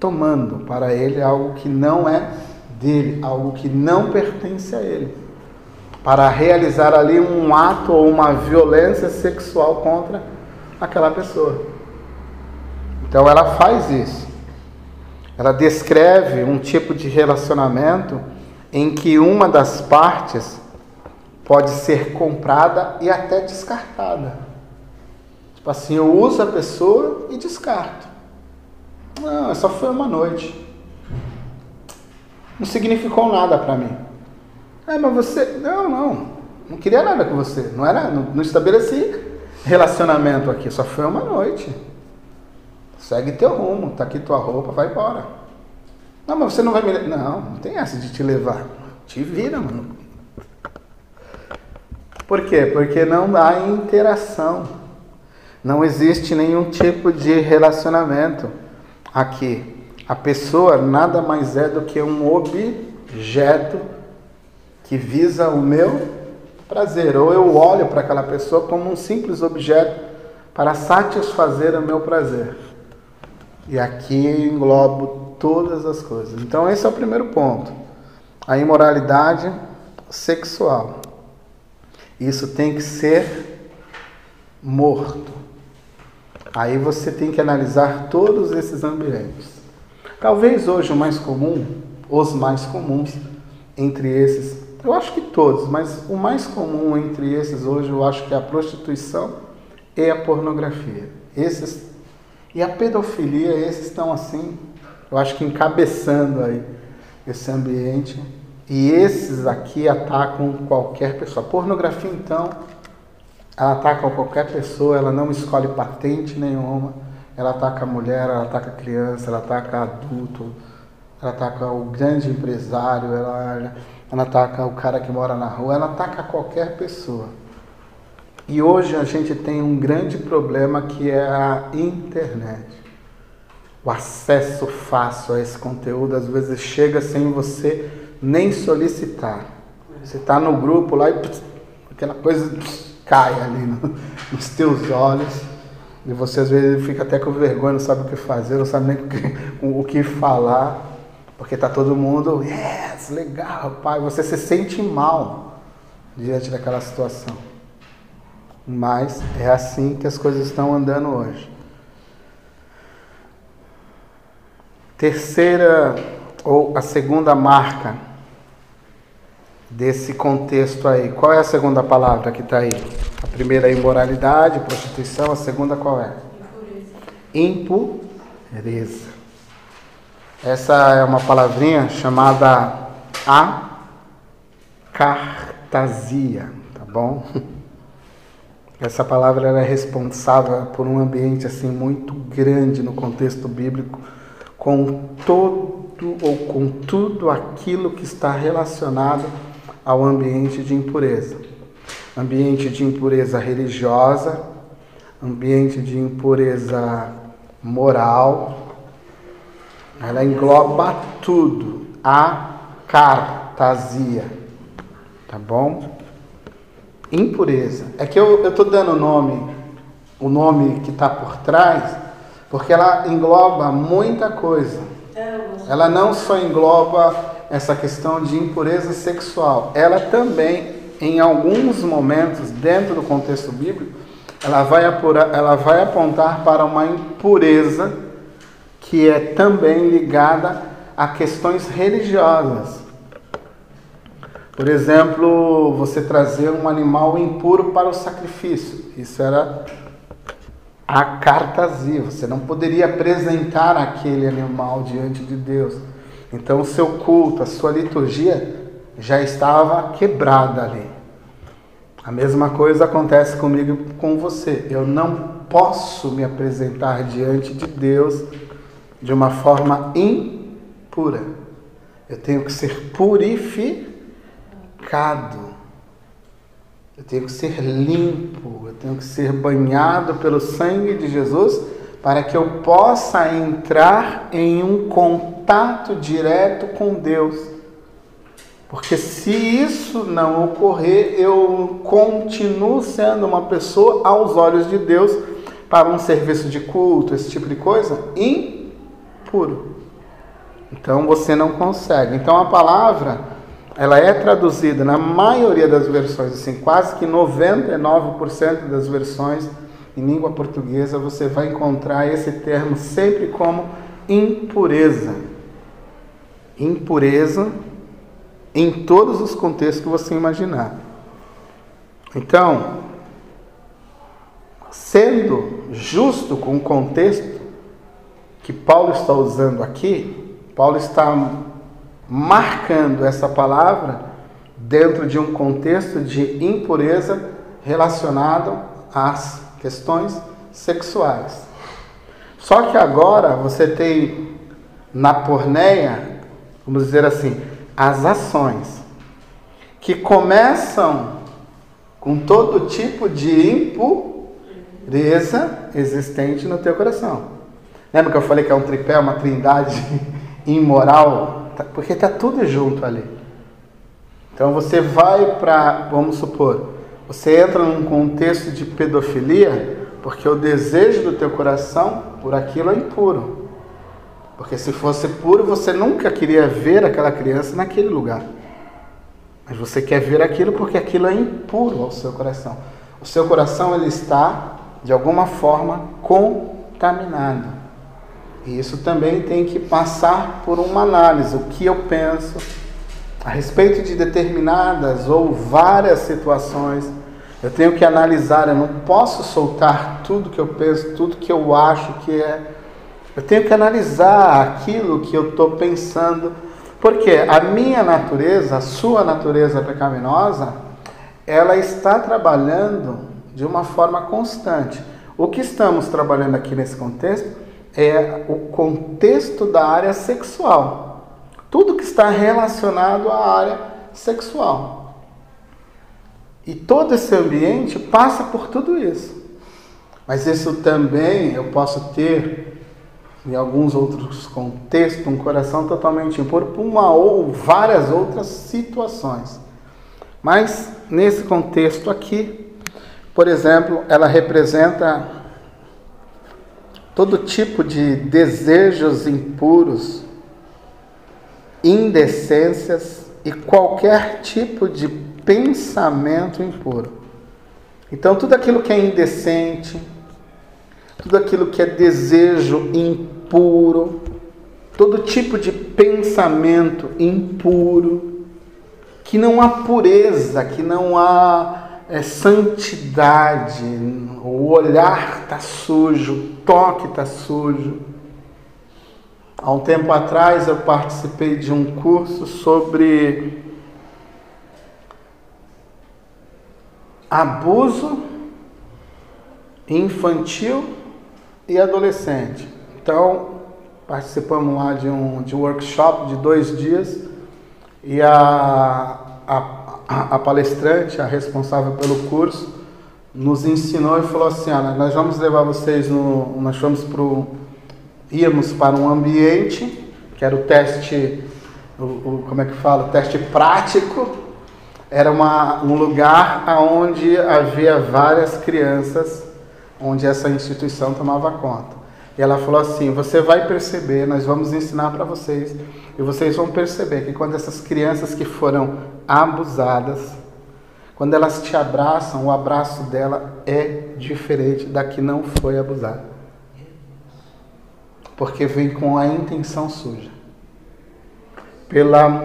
tomando para ele algo que não é dele, algo que não pertence a ele, para realizar ali um ato ou uma violência sexual contra aquela pessoa. Então ela faz isso. ela descreve um tipo de relacionamento em que uma das partes pode ser comprada e até descartada. Tipo assim, eu uso a pessoa e descarto. Não, só foi uma noite. Não significou nada para mim. É, mas você. Não, não. Não queria nada com você. Não era. Não, não estabeleci relacionamento aqui. Só foi uma noite. Segue teu rumo. Tá aqui tua roupa, vai embora. Não, mas você não vai me. Não, não tem essa de te levar. Te vira, mano. Por quê? Porque não há interação. Não existe nenhum tipo de relacionamento aqui. A pessoa nada mais é do que um objeto que visa o meu prazer. Ou eu olho para aquela pessoa como um simples objeto para satisfazer o meu prazer. E aqui englobo todas as coisas. Então, esse é o primeiro ponto. A imoralidade sexual. Isso tem que ser morto. Aí você tem que analisar todos esses ambientes. Talvez hoje o mais comum, os mais comuns entre esses, eu acho que todos, mas o mais comum entre esses hoje eu acho que é a prostituição e a pornografia. Esses e a pedofilia, esses estão assim, eu acho que encabeçando aí esse ambiente. E esses aqui atacam qualquer pessoa. Pornografia então, ela ataca qualquer pessoa, ela não escolhe patente nenhuma ela ataca a mulher, ela ataca a criança, ela ataca adulto, ela ataca o grande empresário, ela, ela ataca o cara que mora na rua, ela ataca qualquer pessoa. E hoje a gente tem um grande problema que é a internet. O acesso fácil a esse conteúdo às vezes chega sem você nem solicitar. Você está no grupo lá e pss, aquela coisa pss, cai ali no, nos teus olhos e você às vezes fica até com vergonha, não sabe o que fazer, não sabe nem o que, o que falar, porque tá todo mundo, yes, legal, pai. Você se sente mal diante daquela situação. Mas é assim que as coisas estão andando hoje. Terceira ou a segunda marca desse contexto aí. Qual é a segunda palavra que está aí? A primeira é imoralidade, prostituição. A segunda qual é? Impureza. Essa é uma palavrinha chamada acartasia, tá bom? Essa palavra é responsável por um ambiente assim muito grande no contexto bíblico, com todo ou com tudo aquilo que está relacionado ao ambiente de impureza ambiente de impureza religiosa, ambiente de impureza moral. Ela engloba tudo, a cartasia, tá bom? Impureza. É que eu estou dando o nome, o nome que está por trás, porque ela engloba muita coisa. Ela não só engloba essa questão de impureza sexual, ela também em alguns momentos, dentro do contexto bíblico, ela vai, apurar, ela vai apontar para uma impureza que é também ligada a questões religiosas. Por exemplo, você trazer um animal impuro para o sacrifício. Isso era a cartasia. Você não poderia apresentar aquele animal diante de Deus. Então, o seu culto, a sua liturgia já estava quebrada ali. A mesma coisa acontece comigo com você. Eu não posso me apresentar diante de Deus de uma forma impura. Eu tenho que ser purificado. Eu tenho que ser limpo. Eu tenho que ser banhado pelo sangue de Jesus para que eu possa entrar em um contato direto com Deus. Porque se isso não ocorrer, eu continuo sendo uma pessoa aos olhos de Deus para um serviço de culto, esse tipo de coisa, impuro. Então você não consegue. Então a palavra, ela é traduzida na maioria das versões, assim, quase que 99% das versões em língua portuguesa, você vai encontrar esse termo sempre como impureza. Impureza em todos os contextos que você imaginar. Então, sendo justo com o contexto que Paulo está usando aqui, Paulo está marcando essa palavra dentro de um contexto de impureza relacionado às questões sexuais. Só que agora você tem na porneia, vamos dizer assim, as ações que começam com todo tipo de impureza existente no teu coração. Lembra que eu falei que é um tripé, uma trindade imoral? Tá, porque está tudo junto ali. Então você vai para, vamos supor, você entra num contexto de pedofilia porque o desejo do teu coração por aquilo é impuro. Porque se fosse puro, você nunca queria ver aquela criança naquele lugar. Mas você quer ver aquilo porque aquilo é impuro ao seu coração. O seu coração ele está de alguma forma contaminado. E isso também tem que passar por uma análise, o que eu penso a respeito de determinadas ou várias situações. Eu tenho que analisar, eu não posso soltar tudo que eu penso, tudo que eu acho que é. Eu tenho que analisar aquilo que eu estou pensando porque a minha natureza, a sua natureza pecaminosa, ela está trabalhando de uma forma constante. O que estamos trabalhando aqui nesse contexto é o contexto da área sexual. Tudo que está relacionado à área sexual. E todo esse ambiente passa por tudo isso. Mas isso também eu posso ter em alguns outros contextos, um coração totalmente impuro por uma ou várias outras situações. Mas nesse contexto aqui, por exemplo, ela representa todo tipo de desejos impuros, indecências e qualquer tipo de pensamento impuro. Então, tudo aquilo que é indecente, tudo aquilo que é desejo impuro, todo tipo de pensamento impuro, que não há pureza, que não há é, santidade, o olhar está sujo, o toque está sujo. Há um tempo atrás eu participei de um curso sobre abuso infantil e adolescente. Então, participamos lá de um, de workshop de dois dias e a, a, a palestrante, a responsável pelo curso, nos ensinou e falou assim, ah, nós vamos levar vocês no, nós vamos pro, íamos para um ambiente, que era o teste, o, o como é que fala, o teste prático, era uma, um lugar onde havia várias crianças onde essa instituição tomava conta. E ela falou assim: você vai perceber, nós vamos ensinar para vocês, e vocês vão perceber que quando essas crianças que foram abusadas, quando elas te abraçam, o abraço dela é diferente da que não foi abusada. Porque vem com a intenção suja. Pela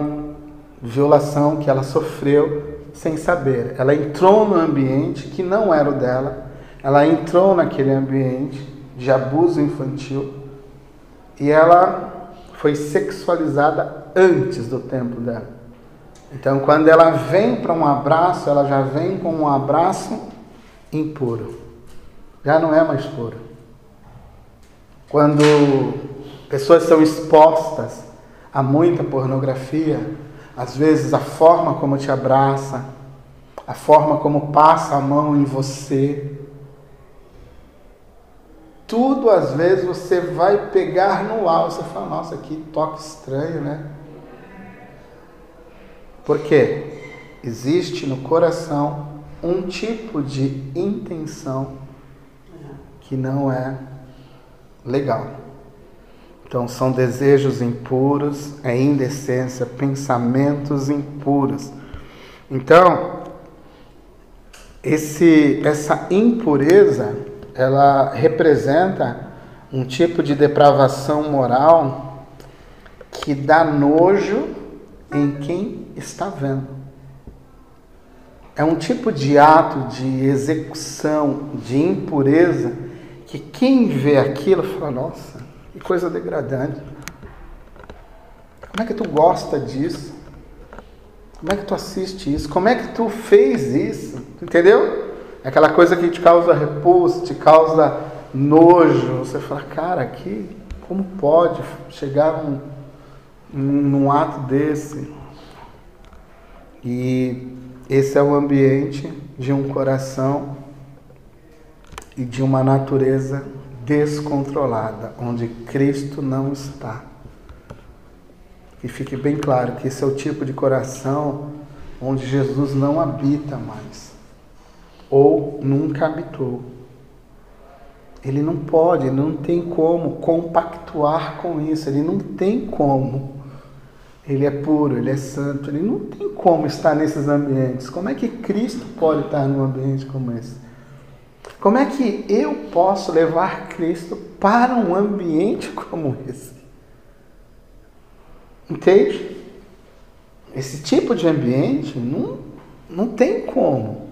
violação que ela sofreu sem saber. Ela entrou no ambiente que não era o dela ela entrou naquele ambiente de abuso infantil e ela foi sexualizada antes do tempo dela. Então, quando ela vem para um abraço, ela já vem com um abraço impuro. Já não é mais puro. Quando pessoas são expostas a muita pornografia, às vezes a forma como te abraça, a forma como passa a mão em você, tudo às vezes você vai pegar no ar, você fala, nossa, que toque estranho, né? Porque existe no coração um tipo de intenção que não é legal. Então são desejos impuros, é indecência, pensamentos impuros. Então, esse, essa impureza ela representa um tipo de depravação moral que dá nojo em quem está vendo. É um tipo de ato de execução, de impureza, que quem vê aquilo fala: nossa, que coisa degradante. Como é que tu gosta disso? Como é que tu assiste isso? Como é que tu fez isso? Entendeu? É aquela coisa que te causa repulso, te causa nojo. Você fala, cara, que, como pode chegar num, num ato desse? E esse é o ambiente de um coração e de uma natureza descontrolada, onde Cristo não está. E fique bem claro que esse é o tipo de coração onde Jesus não habita mais, ou nunca habitou. Ele não pode, não tem como compactuar com isso, ele não tem como. Ele é puro, ele é santo, ele não tem como estar nesses ambientes. Como é que Cristo pode estar num ambiente como esse? Como é que eu posso levar Cristo para um ambiente como esse? Entende? Esse tipo de ambiente não, não tem como.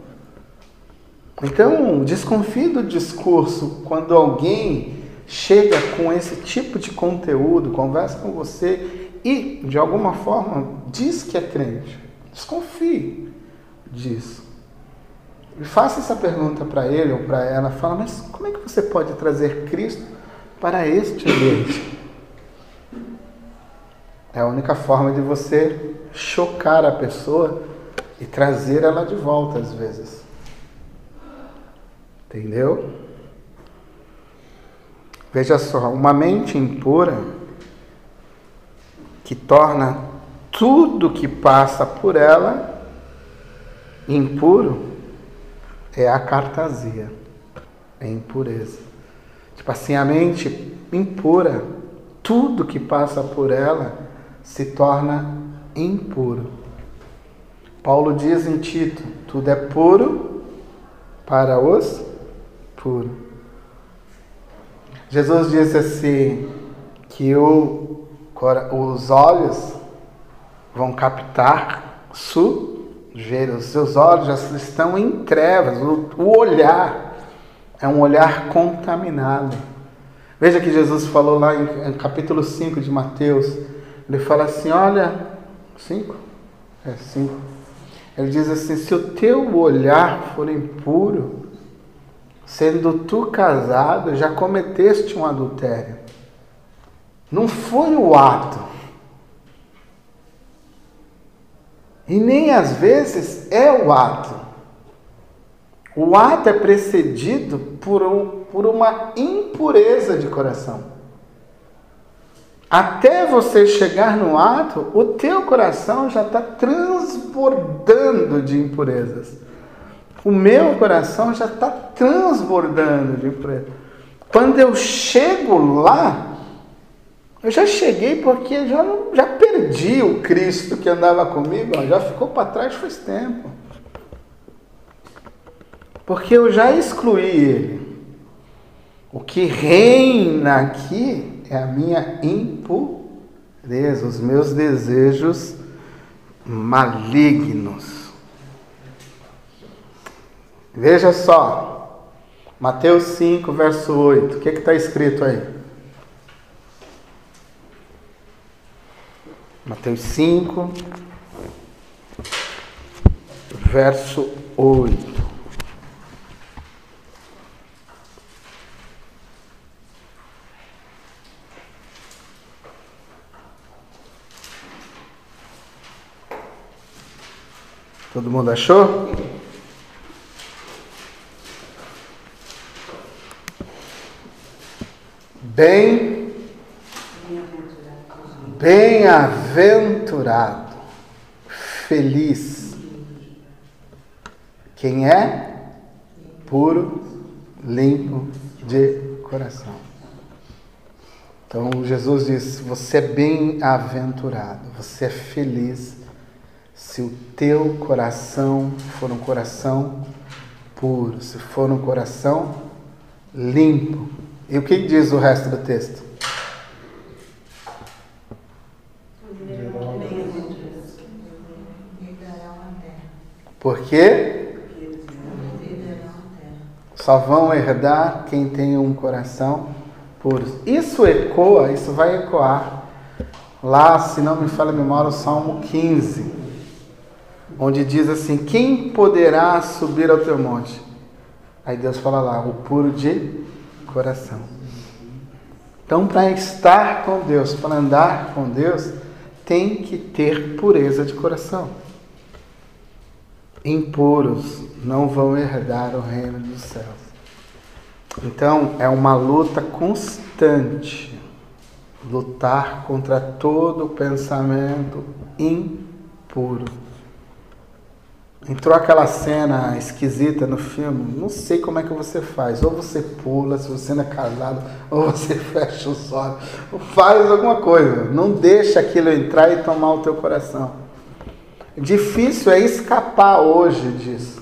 Então, desconfie do discurso quando alguém chega com esse tipo de conteúdo, conversa com você e, de alguma forma, diz que é crente. Desconfie disso. E faça essa pergunta para ele ou para ela. Fala, mas como é que você pode trazer Cristo para este ambiente? É a única forma de você chocar a pessoa e trazer ela de volta às vezes. Entendeu? Veja só, uma mente impura que torna tudo que passa por ela impuro é a cartasia, é impureza. Tipo assim, a mente impura, tudo que passa por ela se torna impuro. Paulo diz em Tito: tudo é puro para os puros. Jesus disse assim: que o, os olhos vão captar sujeira, os seus olhos já estão em trevas, o, o olhar é um olhar contaminado. Veja que Jesus falou lá em, em capítulo 5 de Mateus ele fala assim: olha, cinco? É cinco. Ele diz assim: se o teu olhar for impuro, sendo tu casado, já cometeste um adultério. Não foi o ato. E nem às vezes é o ato. O ato é precedido por, um, por uma impureza de coração. Até você chegar no ato, o teu coração já está transbordando de impurezas. O meu coração já está transbordando de impurezas. Quando eu chego lá, eu já cheguei porque já, já perdi o Cristo que andava comigo, ó, já ficou para trás faz tempo. Porque eu já excluí ele. O que reina aqui é a minha impureza, os meus desejos malignos. Veja só, Mateus 5, verso 8, o que está escrito aí? Mateus 5, verso 8. Todo mundo achou? Bem, bem-aventurado, feliz. Quem é? Puro, limpo de coração. Então Jesus diz: Você é bem-aventurado, você é feliz se o teu coração for um coração puro, se for um coração limpo E o que diz o resto do texto? Por quê? Só vão herdar quem tem um coração puro. Isso ecoa, isso vai ecoar lá, se não me falha a memória, o Salmo 15, onde diz assim: Quem poderá subir ao teu monte? Aí Deus fala lá: O puro de coração. Então, para estar com Deus, para andar com Deus, tem que ter pureza de coração. Impuros não vão herdar o reino dos céus. Então, é uma luta constante lutar contra todo pensamento impuro. Entrou aquela cena esquisita no filme, não sei como é que você faz. Ou você pula, se você não é casado, ou você fecha os olhos, ou faz alguma coisa. Não deixa aquilo entrar e tomar o teu coração. Difícil é escapar hoje disso.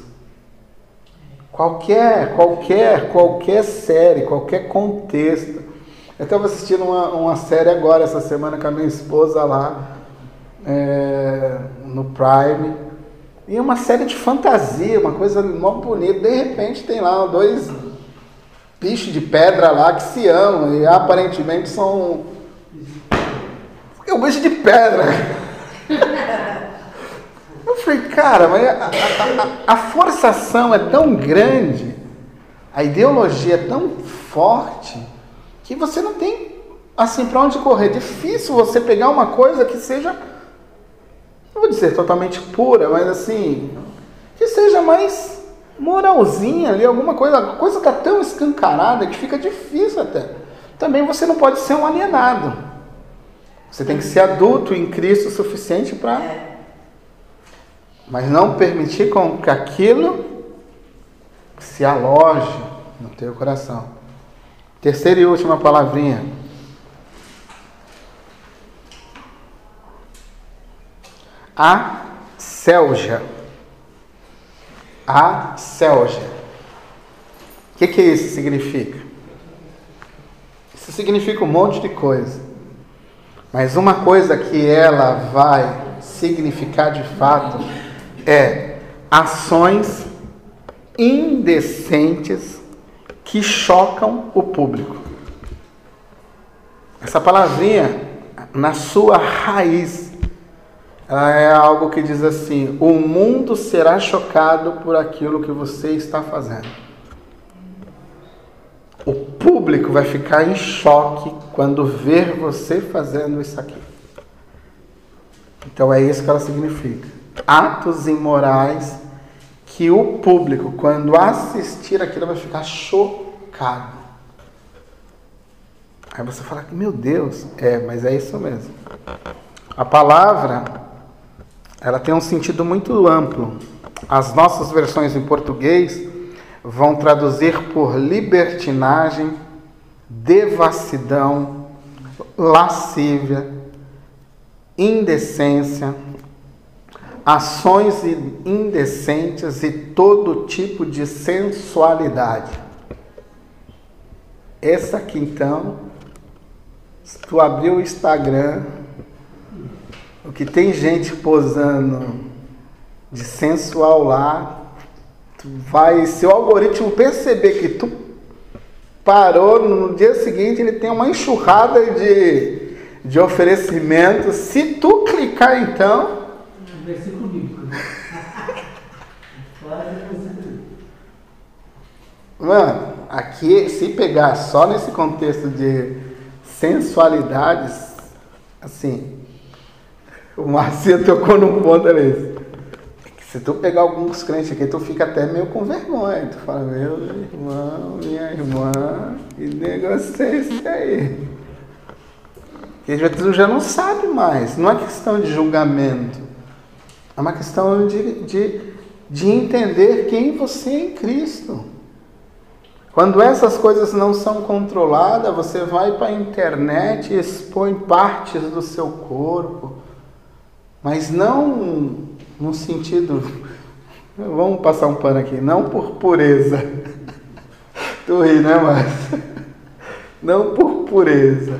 Qualquer, qualquer, qualquer série, qualquer contexto. Eu estava assistindo uma, uma série agora, essa semana, com a minha esposa lá, é, no Prime e uma série de fantasia, uma coisa mó bonita. De repente tem lá dois bichos de pedra lá que se amam e aparentemente são. É um bicho de pedra. Eu falei, cara, mas a, a, a, forçação é tão grande, a ideologia é tão forte, que você não tem assim para onde correr. Difícil você pegar uma coisa que seja não vou dizer totalmente pura, mas assim, que seja mais moralzinha ali, alguma coisa, a coisa está tão escancarada que fica difícil até. Também você não pode ser um alienado. Você tem que ser adulto em Cristo o suficiente para. Mas não permitir com que aquilo se aloje no teu coração. Terceira e última palavrinha. A Selja. A Selja. O que, que isso significa? Isso significa um monte de coisa. Mas uma coisa que ela vai significar de fato é ações indecentes que chocam o público. Essa palavrinha, na sua raiz, ela é algo que diz assim: o mundo será chocado por aquilo que você está fazendo. O público vai ficar em choque quando ver você fazendo isso aqui. Então é isso que ela significa. Atos imorais que o público, quando assistir aquilo, vai ficar chocado. Aí você fala, meu Deus, é, mas é isso mesmo. A palavra ela tem um sentido muito amplo. As nossas versões em português vão traduzir por libertinagem, devassidão, lascívia, indecência, ações indecentes e todo tipo de sensualidade. Essa aqui então, se tu abrir o Instagram, o que tem gente posando de sensual lá, tu vai, se o algoritmo perceber que tu parou, no dia seguinte ele tem uma enxurrada de, de oferecimentos. Se tu clicar então. Versículo bíblico. Mano, aqui se pegar só nesse contexto de sensualidades, assim, o Marcinho tocou num ponto ali. Se tu pegar alguns crentes aqui, tu fica até meio com vergonha. Tu fala, meu irmão, minha irmã, que negócio é esse aí? Porque tu já não sabe mais. Não é questão de julgamento. É uma questão de, de, de entender quem você é em Cristo. Quando essas coisas não são controladas, você vai para a internet e expõe partes do seu corpo mas não no sentido. Vamos passar um pano aqui, não por pureza. Tu ri, né, Márcio? não por pureza.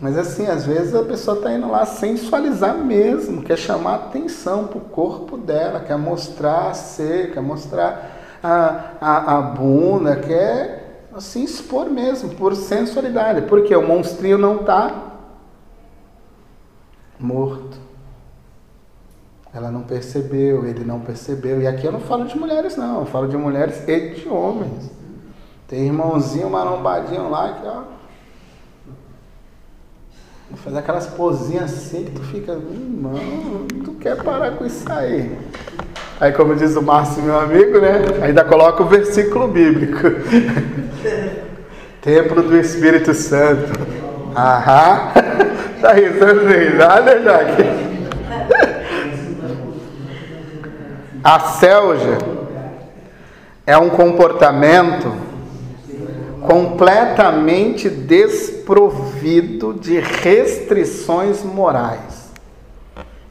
Mas assim, às vezes a pessoa está indo lá sensualizar mesmo, quer chamar atenção para o corpo dela, quer mostrar a ser, quer mostrar a, a, a bunda, quer assim expor mesmo, por sensualidade. Porque o monstrinho não está morto. Ela não percebeu, ele não percebeu. E aqui eu não falo de mulheres, não. Eu falo de mulheres e de homens. Tem irmãozinho marombadinho lá que, ó. Fazer aquelas posinhas assim que tu fica, irmão, tu quer parar com isso aí. Aí, como diz o Márcio, meu amigo, né? Ainda coloca o versículo bíblico: Templo do Espírito Santo. Aham. Tá risando de risada, Jaque? A selja é um comportamento completamente desprovido de restrições morais.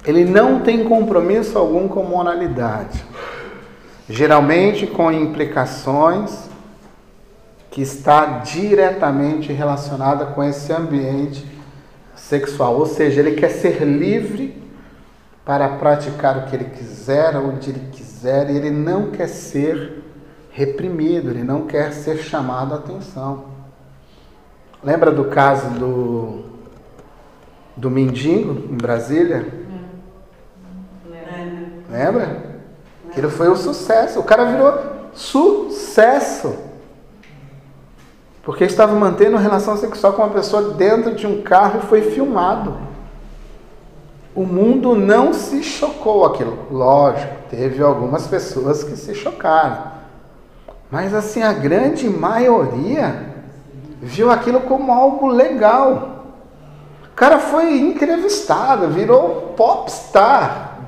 Ele não tem compromisso algum com moralidade. Geralmente com implicações que está diretamente relacionada com esse ambiente sexual, ou seja, ele quer ser livre para praticar o que ele quiser, onde ele quiser, e ele não quer ser reprimido, ele não quer ser chamado a atenção. Lembra do caso do, do mendigo em Brasília? Lembra? Aquilo foi um sucesso. O cara virou sucesso. Porque estava mantendo relação sexual com uma pessoa dentro de um carro e foi filmado. O mundo não se chocou aquilo. Lógico, teve algumas pessoas que se chocaram. Mas assim, a grande maioria viu aquilo como algo legal. O cara foi entrevistado, virou popstar.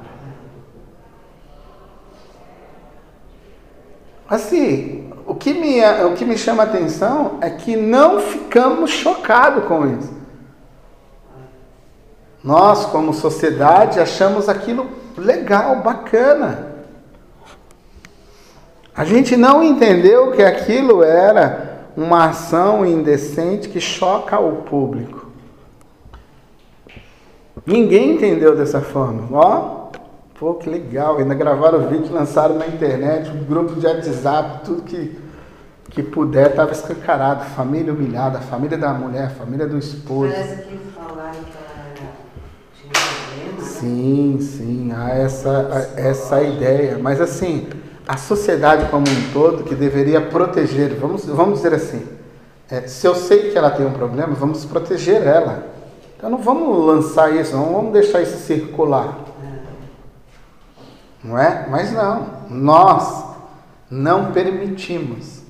Assim, o que, me, o que me chama a atenção é que não ficamos chocados com isso. Nós, como sociedade, achamos aquilo legal, bacana. A gente não entendeu que aquilo era uma ação indecente que choca o público. Ninguém entendeu dessa forma. Ó, Pô, que legal. Ainda gravaram o vídeo, lançaram na internet, um grupo de WhatsApp, tudo que, que puder estava escancarado. Família humilhada, família da mulher, família do esposo. Parece que falaram que ela tinha problema. Né? Sim, sim, há essa, essa ideia. Mas assim, a sociedade como um todo que deveria proteger, vamos, vamos dizer assim, é, se eu sei que ela tem um problema, vamos proteger ela. Então não vamos lançar isso, não vamos deixar isso circular não é? Mas não, nós não permitimos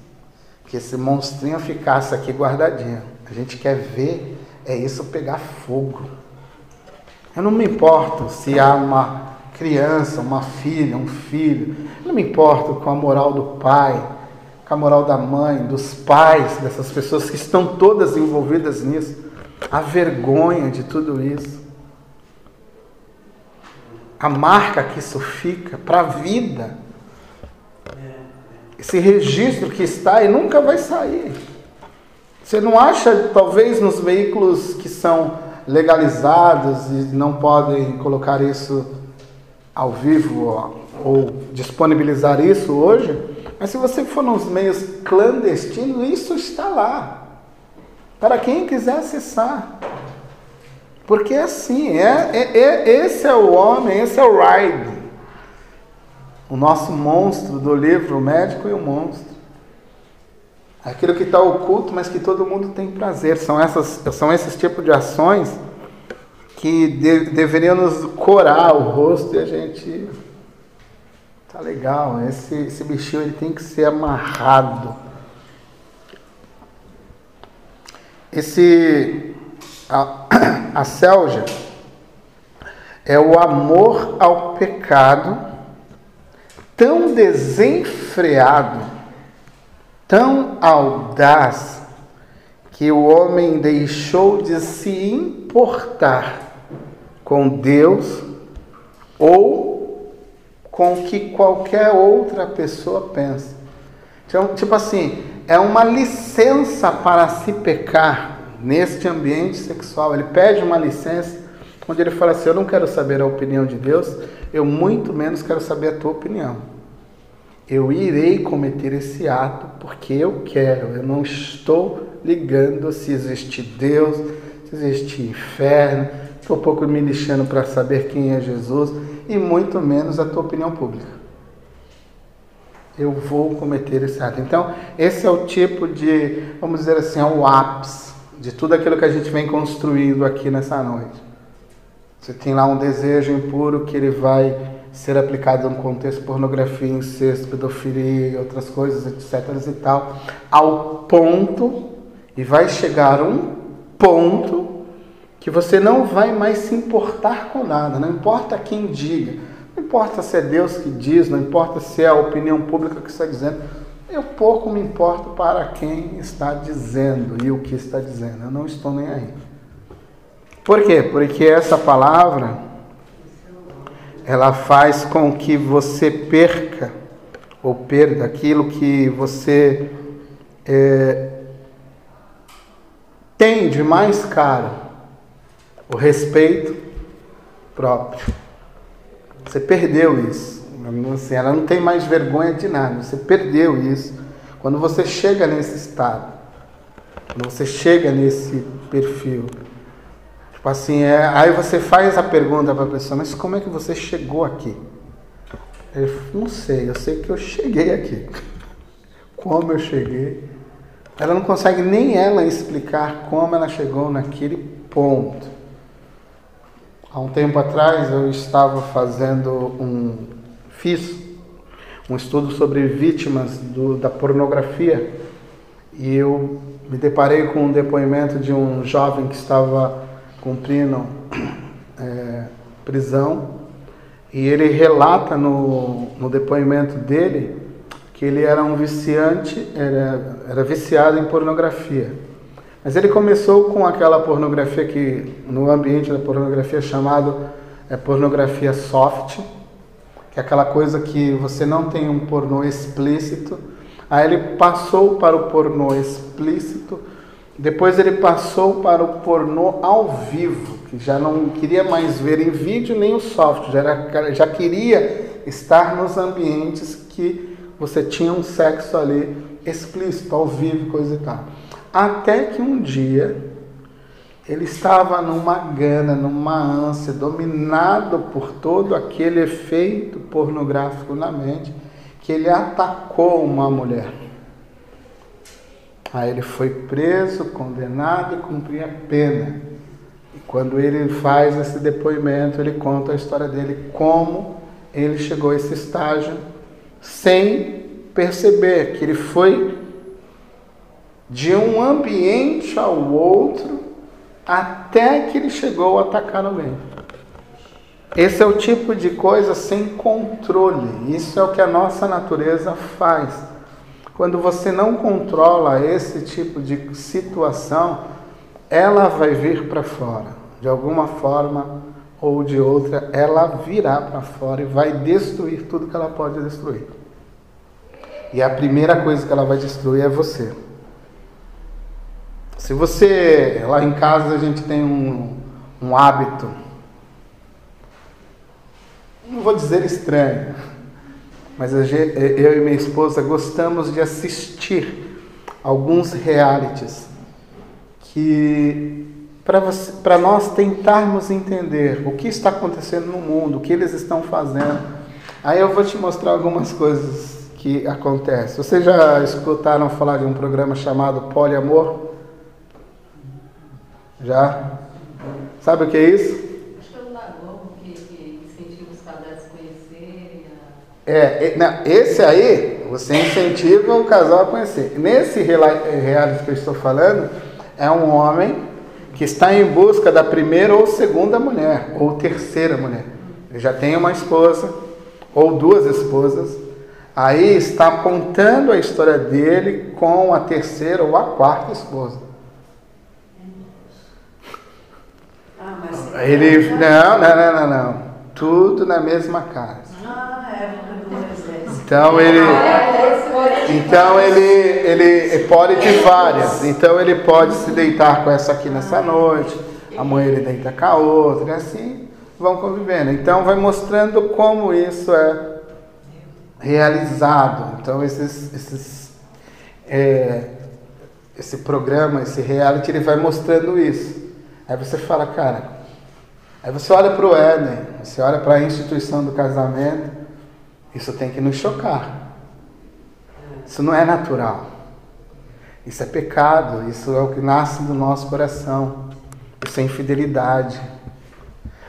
que esse monstrinho ficasse aqui guardadinho. A gente quer ver é isso pegar fogo. Eu não me importo se há uma criança, uma filha, um filho. Eu não me importo com a moral do pai, com a moral da mãe, dos pais, dessas pessoas que estão todas envolvidas nisso. A vergonha de tudo isso a marca que isso fica para a vida. Esse registro que está e nunca vai sair. Você não acha, talvez, nos veículos que são legalizados e não podem colocar isso ao vivo ó, ou disponibilizar isso hoje, mas se você for nos meios clandestinos, isso está lá. Para quem quiser acessar. Porque é assim, é, é, é, esse é o homem, esse é o Ride. O nosso monstro do livro O Médico e o Monstro. Aquilo que está oculto, mas que todo mundo tem prazer. São, essas, são esses tipos de ações que de, deveriam nos corar o rosto e a gente. Tá legal, esse, esse bichinho ele tem que ser amarrado. Esse a, a selja é o amor ao pecado tão desenfreado, tão audaz, que o homem deixou de se importar com Deus ou com o que qualquer outra pessoa pensa. Então, tipo assim, é uma licença para se pecar neste ambiente sexual. Ele pede uma licença onde ele fala assim: Eu não quero saber a opinião de Deus, eu muito menos quero saber a tua opinião. Eu irei cometer esse ato porque eu quero, eu não estou ligando se existe Deus, se existe inferno, estou pouco me lixando para saber quem é Jesus e muito menos a tua opinião pública eu vou cometer esse ato. Então, esse é o tipo de, vamos dizer assim, é o ápice de tudo aquilo que a gente vem construindo aqui nessa noite. Você tem lá um desejo impuro que ele vai ser aplicado no contexto pornografia, incesto, pedofilia outras coisas, etc. e tal, ao ponto, e vai chegar um ponto que você não vai mais se importar com nada, não importa quem diga, não importa se é Deus que diz, não importa se é a opinião pública que está dizendo. Eu pouco me importo para quem está dizendo e o que está dizendo. Eu não estou nem aí. Por quê? Porque essa palavra ela faz com que você perca ou perda aquilo que você é, tem de mais caro, o respeito próprio. Você perdeu isso. Assim, ela não tem mais vergonha de nada. Você perdeu isso. Quando você chega nesse estado, quando você chega nesse perfil, tipo assim, é, aí você faz a pergunta para a pessoa, mas como é que você chegou aqui? Eu não sei, eu sei que eu cheguei aqui. Como eu cheguei? Ela não consegue nem ela explicar como ela chegou naquele ponto. Há um tempo atrás eu estava fazendo um fiz um estudo sobre vítimas do, da pornografia e eu me deparei com um depoimento de um jovem que estava cumprindo é, prisão e ele relata no, no depoimento dele que ele era um viciante, era, era viciado em pornografia. Mas ele começou com aquela pornografia que no ambiente da pornografia é chamado é pornografia soft, que é aquela coisa que você não tem um pornô explícito. Aí ele passou para o pornô explícito, depois ele passou para o pornô ao vivo, que já não queria mais ver em vídeo nem o soft, já, era, já queria estar nos ambientes que você tinha um sexo ali explícito, ao vivo, coisa e tal. Até que um dia ele estava numa gana, numa ânsia, dominado por todo aquele efeito pornográfico na mente, que ele atacou uma mulher. Aí ele foi preso, condenado e cumpria pena. E quando ele faz esse depoimento, ele conta a história dele, como ele chegou a esse estágio sem perceber que ele foi de um ambiente ao outro até que ele chegou a atacar alguém. Esse é o tipo de coisa sem controle. Isso é o que a nossa natureza faz. Quando você não controla esse tipo de situação, ela vai vir para fora. De alguma forma ou de outra, ela virá para fora e vai destruir tudo que ela pode destruir. E a primeira coisa que ela vai destruir é você. Se você, lá em casa a gente tem um, um hábito, não vou dizer estranho, mas eu e minha esposa gostamos de assistir alguns realities que para nós tentarmos entender o que está acontecendo no mundo, o que eles estão fazendo. Aí eu vou te mostrar algumas coisas que acontecem. Vocês já escutaram falar de um programa chamado Poliamor? Já? Sabe o que é isso? Acho que é o que incentiva os casais a se conhecerem. É, não, esse aí, você incentiva o casal a conhecer. Nesse reality que eu estou falando, é um homem que está em busca da primeira ou segunda mulher, ou terceira mulher. Ele já tem uma esposa, ou duas esposas. Aí está contando a história dele com a terceira ou a quarta esposa. Ele. Não, não, não, não, não. Tudo na mesma casa. Ah, é, Então ele. É, Então ele, ele pode de várias. Então ele pode se deitar com essa aqui nessa noite, amanhã ele deita com a outra, e assim vão convivendo. Então vai mostrando como isso é realizado. Então esses, esses é, esse programa, esse reality, ele vai mostrando isso. Aí você fala, cara, aí você olha para o Éden, você olha para a instituição do casamento, isso tem que nos chocar. Isso não é natural. Isso é pecado, isso é o que nasce do nosso coração. Isso é infidelidade.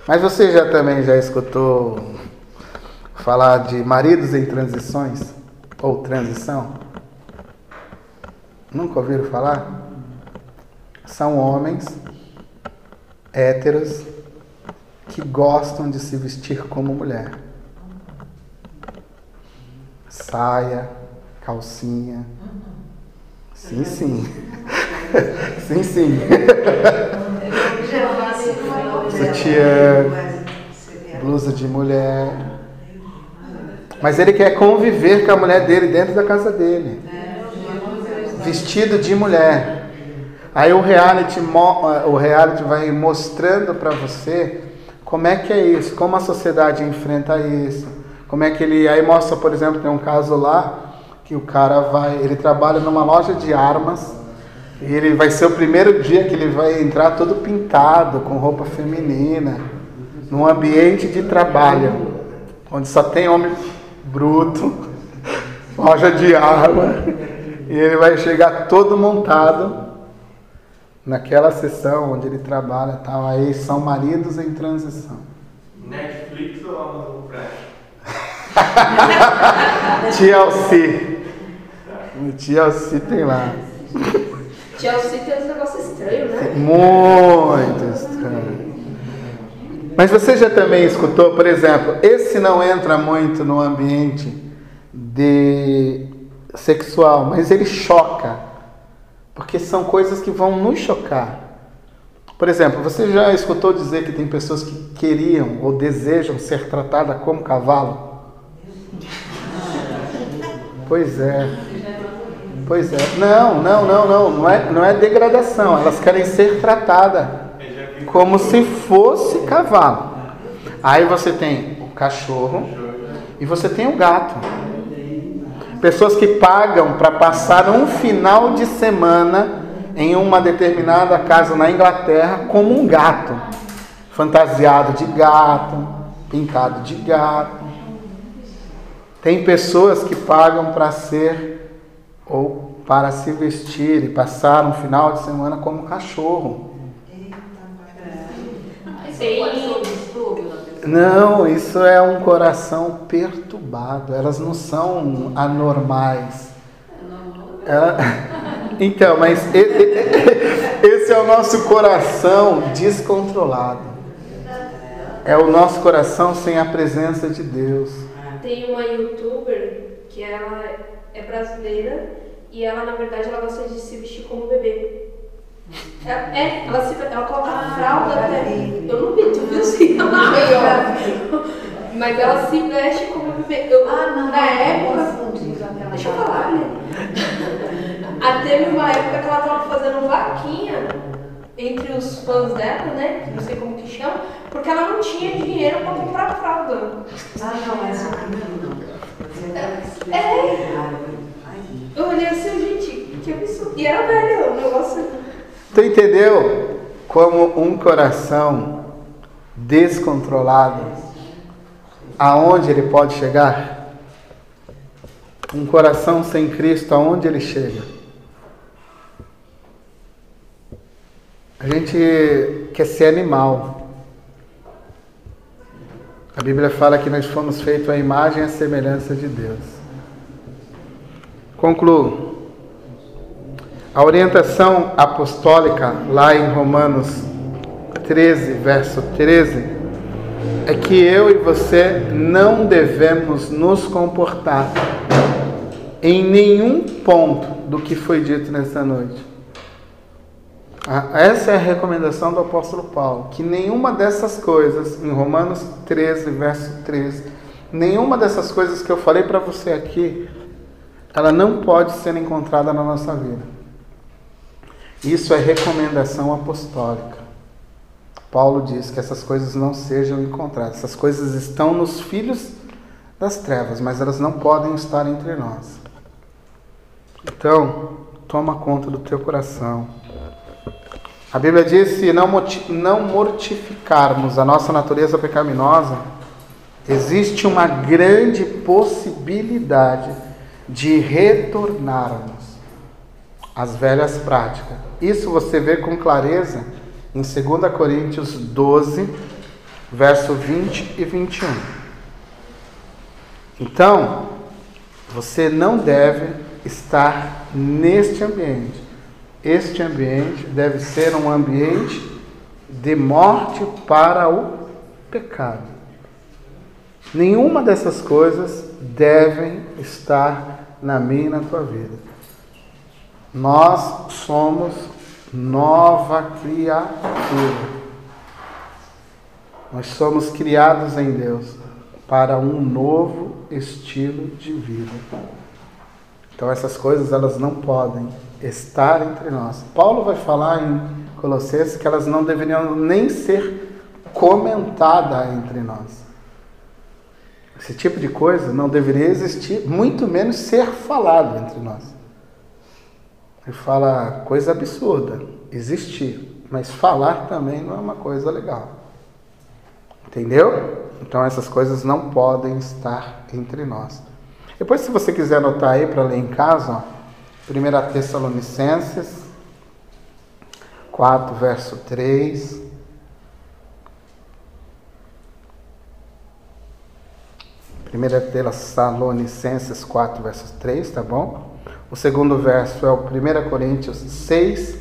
Mas você já também já escutou falar de maridos em transições ou transição? Nunca ouviram falar? São homens héteros que gostam de se vestir como mulher. Saia, calcinha. Sim, sim. sim, sim. Sutiã, blusa de mulher. Mas ele quer conviver com a mulher dele dentro da casa dele. Vestido de mulher. Aí o reality, o reality vai mostrando para você como é que é isso, como a sociedade enfrenta isso, como é que ele. Aí mostra, por exemplo, tem um caso lá que o cara vai. Ele trabalha numa loja de armas. E ele vai ser o primeiro dia que ele vai entrar todo pintado, com roupa feminina, num ambiente de trabalho, onde só tem homem bruto, loja de arma, e ele vai chegar todo montado naquela sessão onde ele trabalha, tal, aí são maridos em transição. Netflix ou Amazon Prime? TLC. No TLC tem lá. TLC tem uns negócios estranhos, né? Muito estranho. Mas você já também escutou, por exemplo, esse não entra muito no ambiente de sexual, mas ele choca, porque são coisas que vão nos chocar. Por exemplo, você já escutou dizer que tem pessoas que queriam ou desejam ser tratadas como cavalo? Pois é. Pois é. Não, não, não, não. Não é, não é degradação. Elas querem ser tratadas como se fosse cavalo. Aí você tem o cachorro e você tem o gato. Pessoas que pagam para passar um final de semana em uma determinada casa na Inglaterra como um gato, fantasiado de gato, pintado de gato. Tem pessoas que pagam para ser ou para se vestir e passar um final de semana como cachorro. Não, isso é um coração perturbado. Elas não são anormais. Ela... Então, mas esse é o nosso coração descontrolado. É o nosso coração sem a presença de Deus tem uma youtuber que ela é brasileira e ela, na verdade, ela gosta de se vestir como bebê. Ela, é, ela, se, ela coloca ah, fralda até. Eu não vi, tu viu sim? Mas ela se veste como bebê. Eu, ah, não, na época. Deixa eu falar, né? Teve uma época que ela tava fazendo vaquinha entre os fãs dela, né? Não sei como que chama, porque ela não tinha dinheiro para comprar fralda. Ah, não, essa não. É. é. Eu olhei assim, gente, que absurdo. E era velho o negócio. Tu entendeu como um coração descontrolado, aonde ele pode chegar? Um coração sem Cristo, aonde ele chega? A gente quer ser animal. A Bíblia fala que nós fomos feitos à imagem e à semelhança de Deus. Concluo. A orientação apostólica, lá em Romanos 13, verso 13, é que eu e você não devemos nos comportar em nenhum ponto do que foi dito nessa noite essa é a recomendação do apóstolo Paulo, que nenhuma dessas coisas, em Romanos 13, verso 13, nenhuma dessas coisas que eu falei para você aqui ela não pode ser encontrada na nossa vida. Isso é recomendação apostólica. Paulo diz que essas coisas não sejam encontradas. Essas coisas estão nos filhos das trevas, mas elas não podem estar entre nós. Então, toma conta do teu coração. A Bíblia diz: se não, não mortificarmos a nossa natureza pecaminosa, existe uma grande possibilidade de retornarmos às velhas práticas. Isso você vê com clareza em 2 Coríntios 12, verso 20 e 21. Então, você não deve estar neste ambiente. Este ambiente deve ser um ambiente de morte para o pecado. Nenhuma dessas coisas devem estar na minha e na tua vida. Nós somos nova criatura. Nós somos criados em Deus para um novo estilo de vida. Então essas coisas elas não podem estar entre nós. Paulo vai falar em Colossenses que elas não deveriam nem ser comentada entre nós. Esse tipo de coisa não deveria existir, muito menos ser falado entre nós. Ele fala coisa absurda, existir, mas falar também não é uma coisa legal. Entendeu? Então essas coisas não podem estar entre nós. Depois, se você quiser anotar aí para ler em casa, ó, 1 Tessalonicenses 4, verso 3. 1 Tessalonicenses 4, verso 3, tá bom? O segundo verso é o 1 Coríntios 6,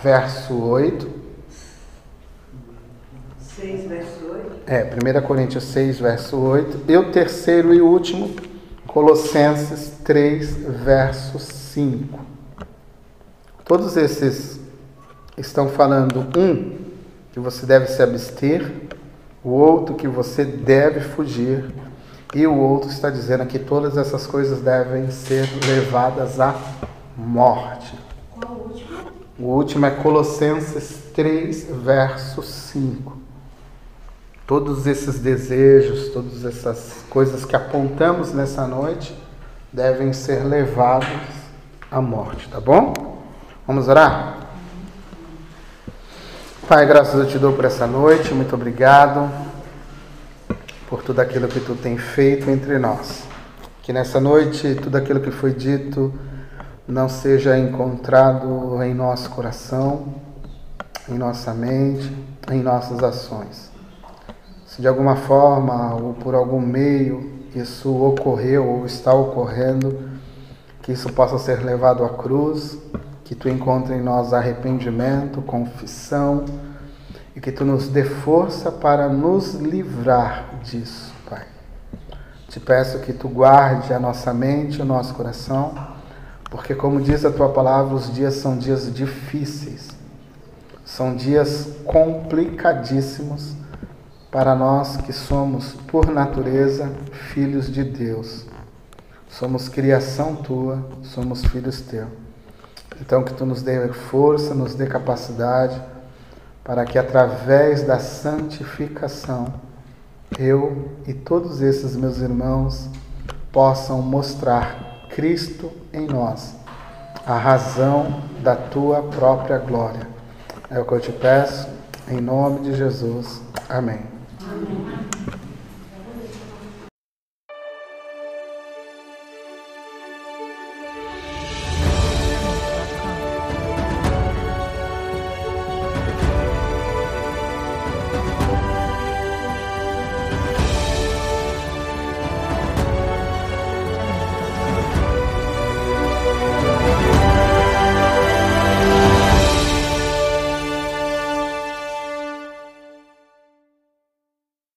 verso 8. 6, verso 8? É, 1 Coríntios 6, verso 8. E o terceiro e último, Colossenses 3, verso 5. Todos esses estão falando, um, que você deve se abster, o outro, que você deve fugir, e o outro está dizendo que todas essas coisas devem ser levadas à morte. Qual o último? O último é Colossenses 3, verso 5. Todos esses desejos, todas essas coisas que apontamos nessa noite devem ser levados à morte, tá bom? Vamos orar? Pai, graças eu te dou por essa noite, muito obrigado por tudo aquilo que tu tem feito entre nós. Que nessa noite tudo aquilo que foi dito não seja encontrado em nosso coração, em nossa mente, em nossas ações. Se de alguma forma ou por algum meio isso ocorreu ou está ocorrendo, que isso possa ser levado à cruz, que tu encontre em nós arrependimento, confissão, e que tu nos dê força para nos livrar disso, Pai. Te peço que tu guarde a nossa mente, o nosso coração, porque, como diz a tua palavra, os dias são dias difíceis, são dias complicadíssimos para nós que somos, por natureza, filhos de Deus. Somos criação tua, somos filhos teus. Então, que tu nos dê força, nos dê capacidade para que através da santificação eu e todos esses meus irmãos possam mostrar Cristo em nós, a razão da tua própria glória. É o que eu te peço, em nome de Jesus. Amém. Amém.